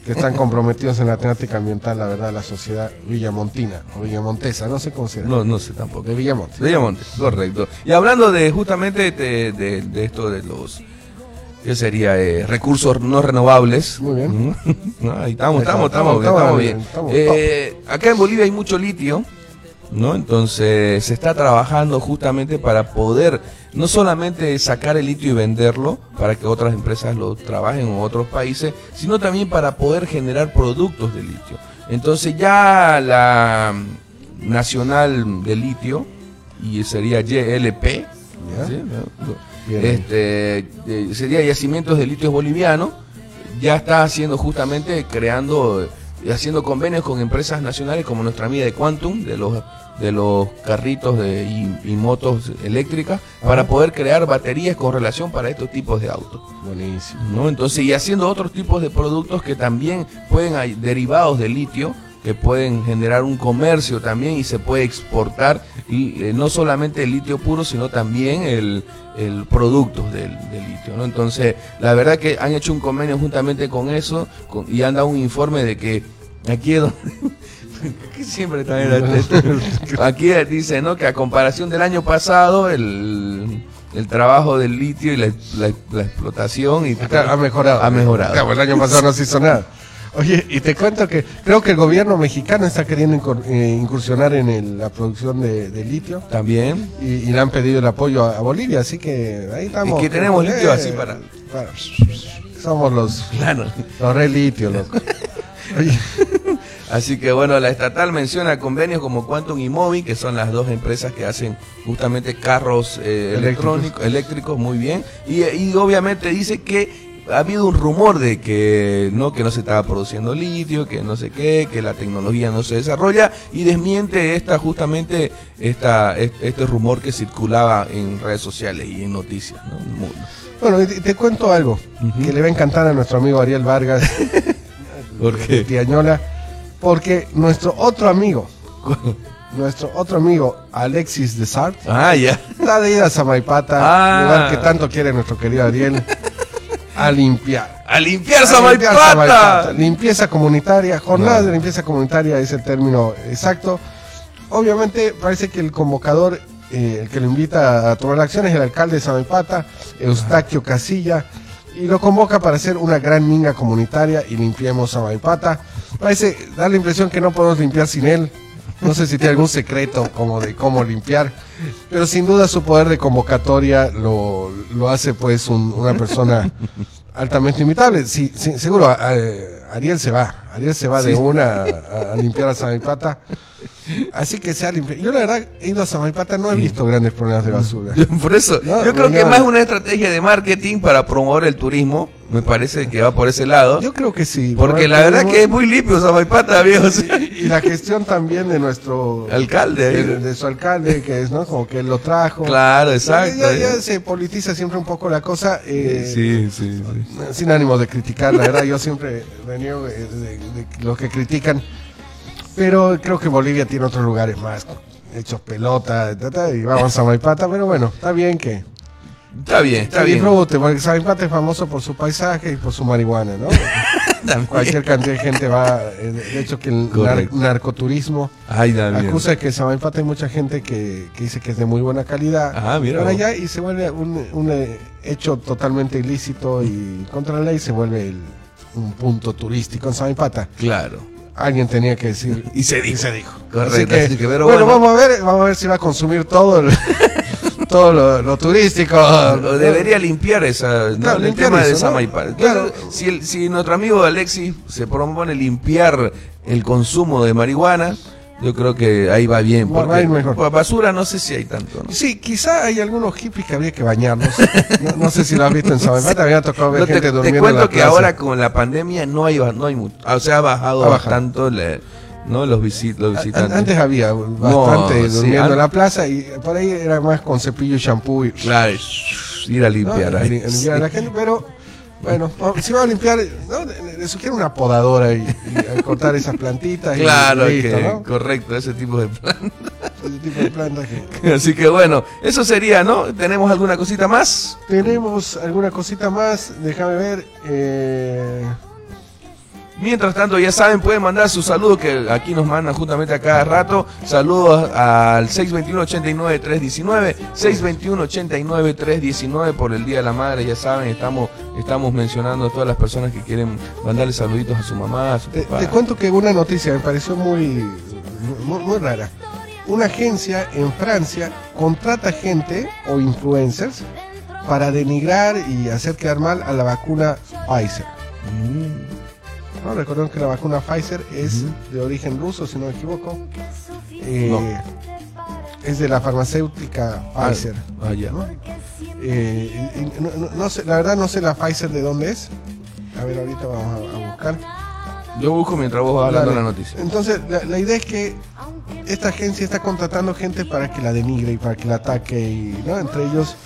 que están comprometidos en la temática ambiental, la verdad, la sociedad villamontina o villamontesa, no se llama. No, no sé tampoco. De Villamontes. Villamontes, correcto. Y hablando de justamente de, de- de esto de los ¿qué sería? Eh, recursos no renovables. Muy bien. *laughs* Ahí estamos, estamos, estamos, estamos, bien, estamos bien, Eh, acá en Bolivia hay mucho litio, ¿no? Entonces se está trabajando justamente para poder no solamente sacar el litio y venderlo para que otras empresas lo trabajen en otros países, sino también para poder generar productos de litio. Entonces ya la Nacional de Litio, y sería YLP, este, eh, sería Yacimientos de Litio Boliviano, ya está haciendo justamente, creando, eh, haciendo convenios con empresas nacionales como nuestra amiga de Quantum, de los de los carritos de, y, y motos eléctricas, para poder crear baterías con relación para estos tipos de autos. Buenísimo. ¿no? Entonces, y haciendo otros tipos de productos que también pueden, hay derivados de litio, que pueden generar un comercio también y se puede exportar y, eh, no solamente el litio puro, sino también el, el productos del, del litio. ¿no? Entonces, la verdad que han hecho un convenio juntamente con eso con- y han dado un informe de que aquí es donde... *laughs* siempre también aquí dice ¿no? que a comparación del año pasado el, el trabajo del litio y la, la- la explotación y Ha mejorado. ha mejorado Claro, el año pasado no se hizo nada. Oye, y te cuento que creo que el gobierno mexicano está queriendo eh, incursionar en el- la producción de, de litio también y, y le han pedido el apoyo a, a Bolivia, así que ahí estamos. que tenemos Eh, litio así para- Somos los, Claro. los re litio, loco. *laughs* Oye, Así que bueno, la estatal menciona convenios como Quantum y Mobi, que son las dos empresas que hacen justamente carros eh, electrónicos, eléctricos, muy bien. Y, y obviamente dice que ha habido un rumor de que no que no se estaba produciendo litio, que no sé qué, que la tecnología no se desarrolla y desmiente esta justamente esta este rumor que circulaba en redes sociales y en noticias. Bueno, te, te cuento algo que le va a encantar a nuestro amigo Ariel Vargas *laughs* ¿Por de qué? Tiañola, porque nuestro otro amigo, *laughs* nuestro otro amigo Alexis Desart, Ah, ya. está de ir a Samaipata, Ah. lugar que tanto quiere nuestro querido Ariel, a limpiar. A limpiar A Samaipata. Samaipata. Limpieza comunitaria, jornada No. de limpieza comunitaria es el término exacto. Obviamente parece que el convocador, eh, el que lo invita a tomar la acción es el alcalde de Samaipata, Eustaquio Casilla, y lo convoca para hacer una gran minga comunitaria y limpiemos Samaipata. Parece dar la impresión que no podemos limpiar sin él. No sé si tiene algún secreto como de cómo limpiar, pero sin duda su poder de convocatoria lo, lo hace pues un- una persona altamente imitable. Sí, sí, seguro a- a- Ariel se va, Ariel se va de una a, a limpiar a Samaipata. Así que se ha limpiado. Yo la verdad he ido a Samaipata, no he visto grandes problemas de basura. *laughs* Por eso, No, yo creo que más una estrategia de marketing para promover el turismo, me parece que va por ese lado. Yo creo que sí. Porque la verdad que es muy limpio Samaipata, viejo. sí. Y la gestión también de nuestro Alcalde, de, de su alcalde, que es, ¿no? Como que él lo trajo. Claro, exacto. Ya, ya se politiza siempre un poco la cosa. eh, Sí, sí, sí. Sin ánimo de criticar, la verdad, yo siempre reniego de, de- de los que critican. Pero creo que Bolivia tiene otros lugares más hechos pelota, ta, ta, y vamos a Maipata, pero bueno, está bien que Está bien, está bien. disfrute, porque Maipata es famoso por su paisaje y por su marihuana, ¿no? *laughs* Cualquier cantidad de gente va, eh, de hecho que el nar- narcoturismo Ay, acusa que en Samaipata hay mucha gente que, que dice que es de muy buena calidad Ah, mira para allá y se vuelve un, un, eh, hecho totalmente ilícito y contra la ley se vuelve el- un punto turístico en Samaipata. Claro. Alguien tenía que decir Y se dijo. y se dijo. Correcto, Así así que, pero bueno, bueno. vamos a ver, vamos a ver si va a consumir todo el- *laughs* todo lo, lo turístico. O debería limpiar esa. Claro, el limpiar tema de eso, ¿no? Claro. Si, si nuestro amigo Alexis se propone limpiar el consumo de marihuana, yo creo que ahí va bien. Va- va a Porque ir mejor. pa- basura no sé si hay tanto. ¿no? Sí, quizá hay algunos hippies que habría que bañarlos. No, no sé si lo has visto en Samaipata, me ha tocado ver No, te, gente te durmiendo en cuento la que plaza. ahora con la pandemia no hay, no hay mucho. O sea, ha bajado Ha bajado. bastante le- ¿no? los, visit, los An- visitantes. Antes había bastante durmiendo en la plaza y por ahí era más con cepillo y shampoo y Claro, ir a ¿no? limpiar. ahí. Lim- limpiar a la gente, pero bueno, si va a limpiar, ¿no? le, sugiero una podadora y, y a cortar esas plantitas. y Claro, listo, que, ¿no? correcto, ese tipo de plan. Ese tipo de plantas que... *laughs* Así que bueno, eso sería, ¿no? ¿Tenemos alguna cosita más? Tenemos alguna cosita más, déjame ver. Eh... Mientras tanto, ya saben, pueden mandar sus saludos que aquí nos mandan justamente a cada rato. Saludos al 621-89-319, 621-89-319 por el Día de la Madre. Ya saben, estamos, estamos mencionando a todas las personas que quieren mandarle saluditos a su mamá, a su Te, papá. te cuento que una noticia me pareció muy, muy, muy rara. Una agencia en Francia contrata gente o influencers para denigrar y hacer quedar mal a la vacuna Pfizer. ¿No? Recordemos que la vacuna Pfizer es de origen ruso, si no me equivoco. Eh, Es de la farmacéutica Pfizer. Ah, ya. ¿no? Eh, y- y no- no- no sé, la verdad no sé la Pfizer de dónde es. A ver, ahorita vamos a- a buscar. Yo busco mientras vos vas hablando Dale. de la noticia. Entonces, la, la idea es que esta agencia está contratando gente para que la denigre y para que la ataque, y, ¿no? entre ellos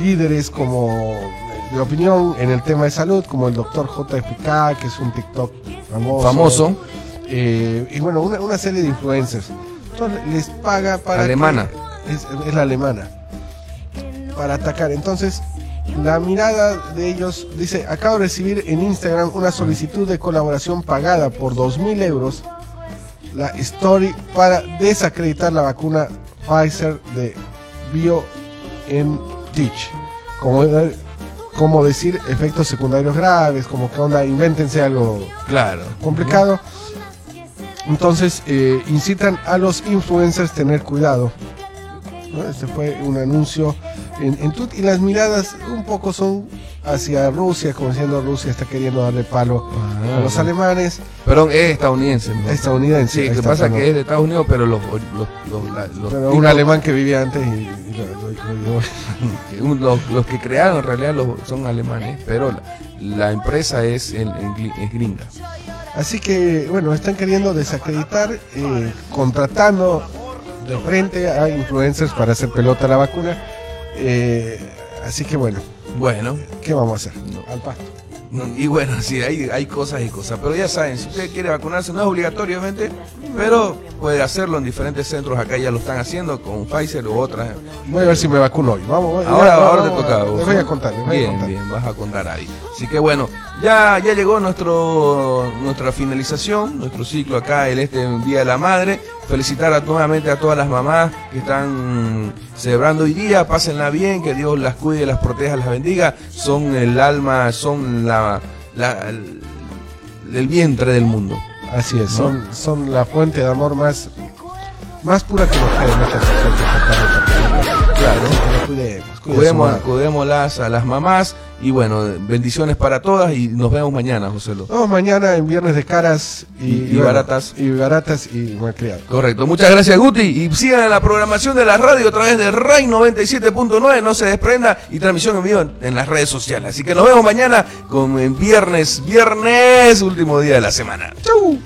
líderes como de opinión en el tema de salud, como el doctor JFK, que es un TikTok famoso. Famoso. Eh, y bueno, una, una serie de influencers. Entonces, les paga para... que- Alemana. es, es la alemana. Para atacar. Entonces, la mirada de ellos dice, acabo de recibir en Instagram una solicitud de colaboración pagada por 2.000 euros, la story para desacreditar la vacuna Pfizer de BioNTech. Como, como decir efectos secundarios graves, como que onda, invéntense algo Claro. complicado. Entonces, eh, incitan a los influencers a tener cuidado ¿no? Este fue un anuncio en, en y las miradas un poco son hacia Rusia, como diciendo Rusia está queriendo darle palo a los alemanes. Perdón, es estadounidense. ¿no? Estadounidense. Sí, ahí que pasa que es de Estados Unidos, pero los, los, los, la- los Pero un alemán que vivía antes y, y lo- lo- *laughs* lo- los, que crearon en realidad los, son alemanes, pero la, la empresa es, en- es gringa. Así que, bueno, están queriendo desacreditar, eh, contratando de frente a influencers para hacer pelota a la vacuna. Eh, así que, bueno, Bueno, ¿qué vamos a hacer? Al pasto. no, y bueno, sí, hay, hay cosas y cosas, pero ya saben, si usted quiere vacunarse, no es obligatorio, obviamente, pero puede hacerlo en diferentes centros, acá ya lo están haciendo con Pfizer u otras. Voy a ver si me vacuno hoy. Vamos, voy- Ahora, ya, ahora vamos, te toca. Les voy a contar, a bien, contar. bien, vas a contar ahí. Así que bueno, ya, ya llegó nuestro, nuestra finalización, nuestro ciclo acá, el este Día de la Madre. Felicitar a- nuevamente a todas las mamás que están celebrando hoy día, pásenla bien, que Dios las cuide, las proteja, las bendiga. Son el alma, son la, la- el, el vientre del mundo. Así es, ¿no? son, son la fuente de amor más, más pura que mujeres. ¿no? Claro. Cuidemos, cuidemos, Cuidemos, a las mamás y bueno, bendiciones para todas y nos vemos mañana, José Lo. Nos vemos mañana en Viernes de Caras y, Y- y bueno, baratas. Y baratas y malcriados. Correcto, muchas gracias Guti y sigan en la programación de la radio a través de RAI 97.9, no se desprenda y transmisión en vivo en, en las redes sociales. Así que nos vemos mañana con en viernes, viernes, último día de la semana. Chau.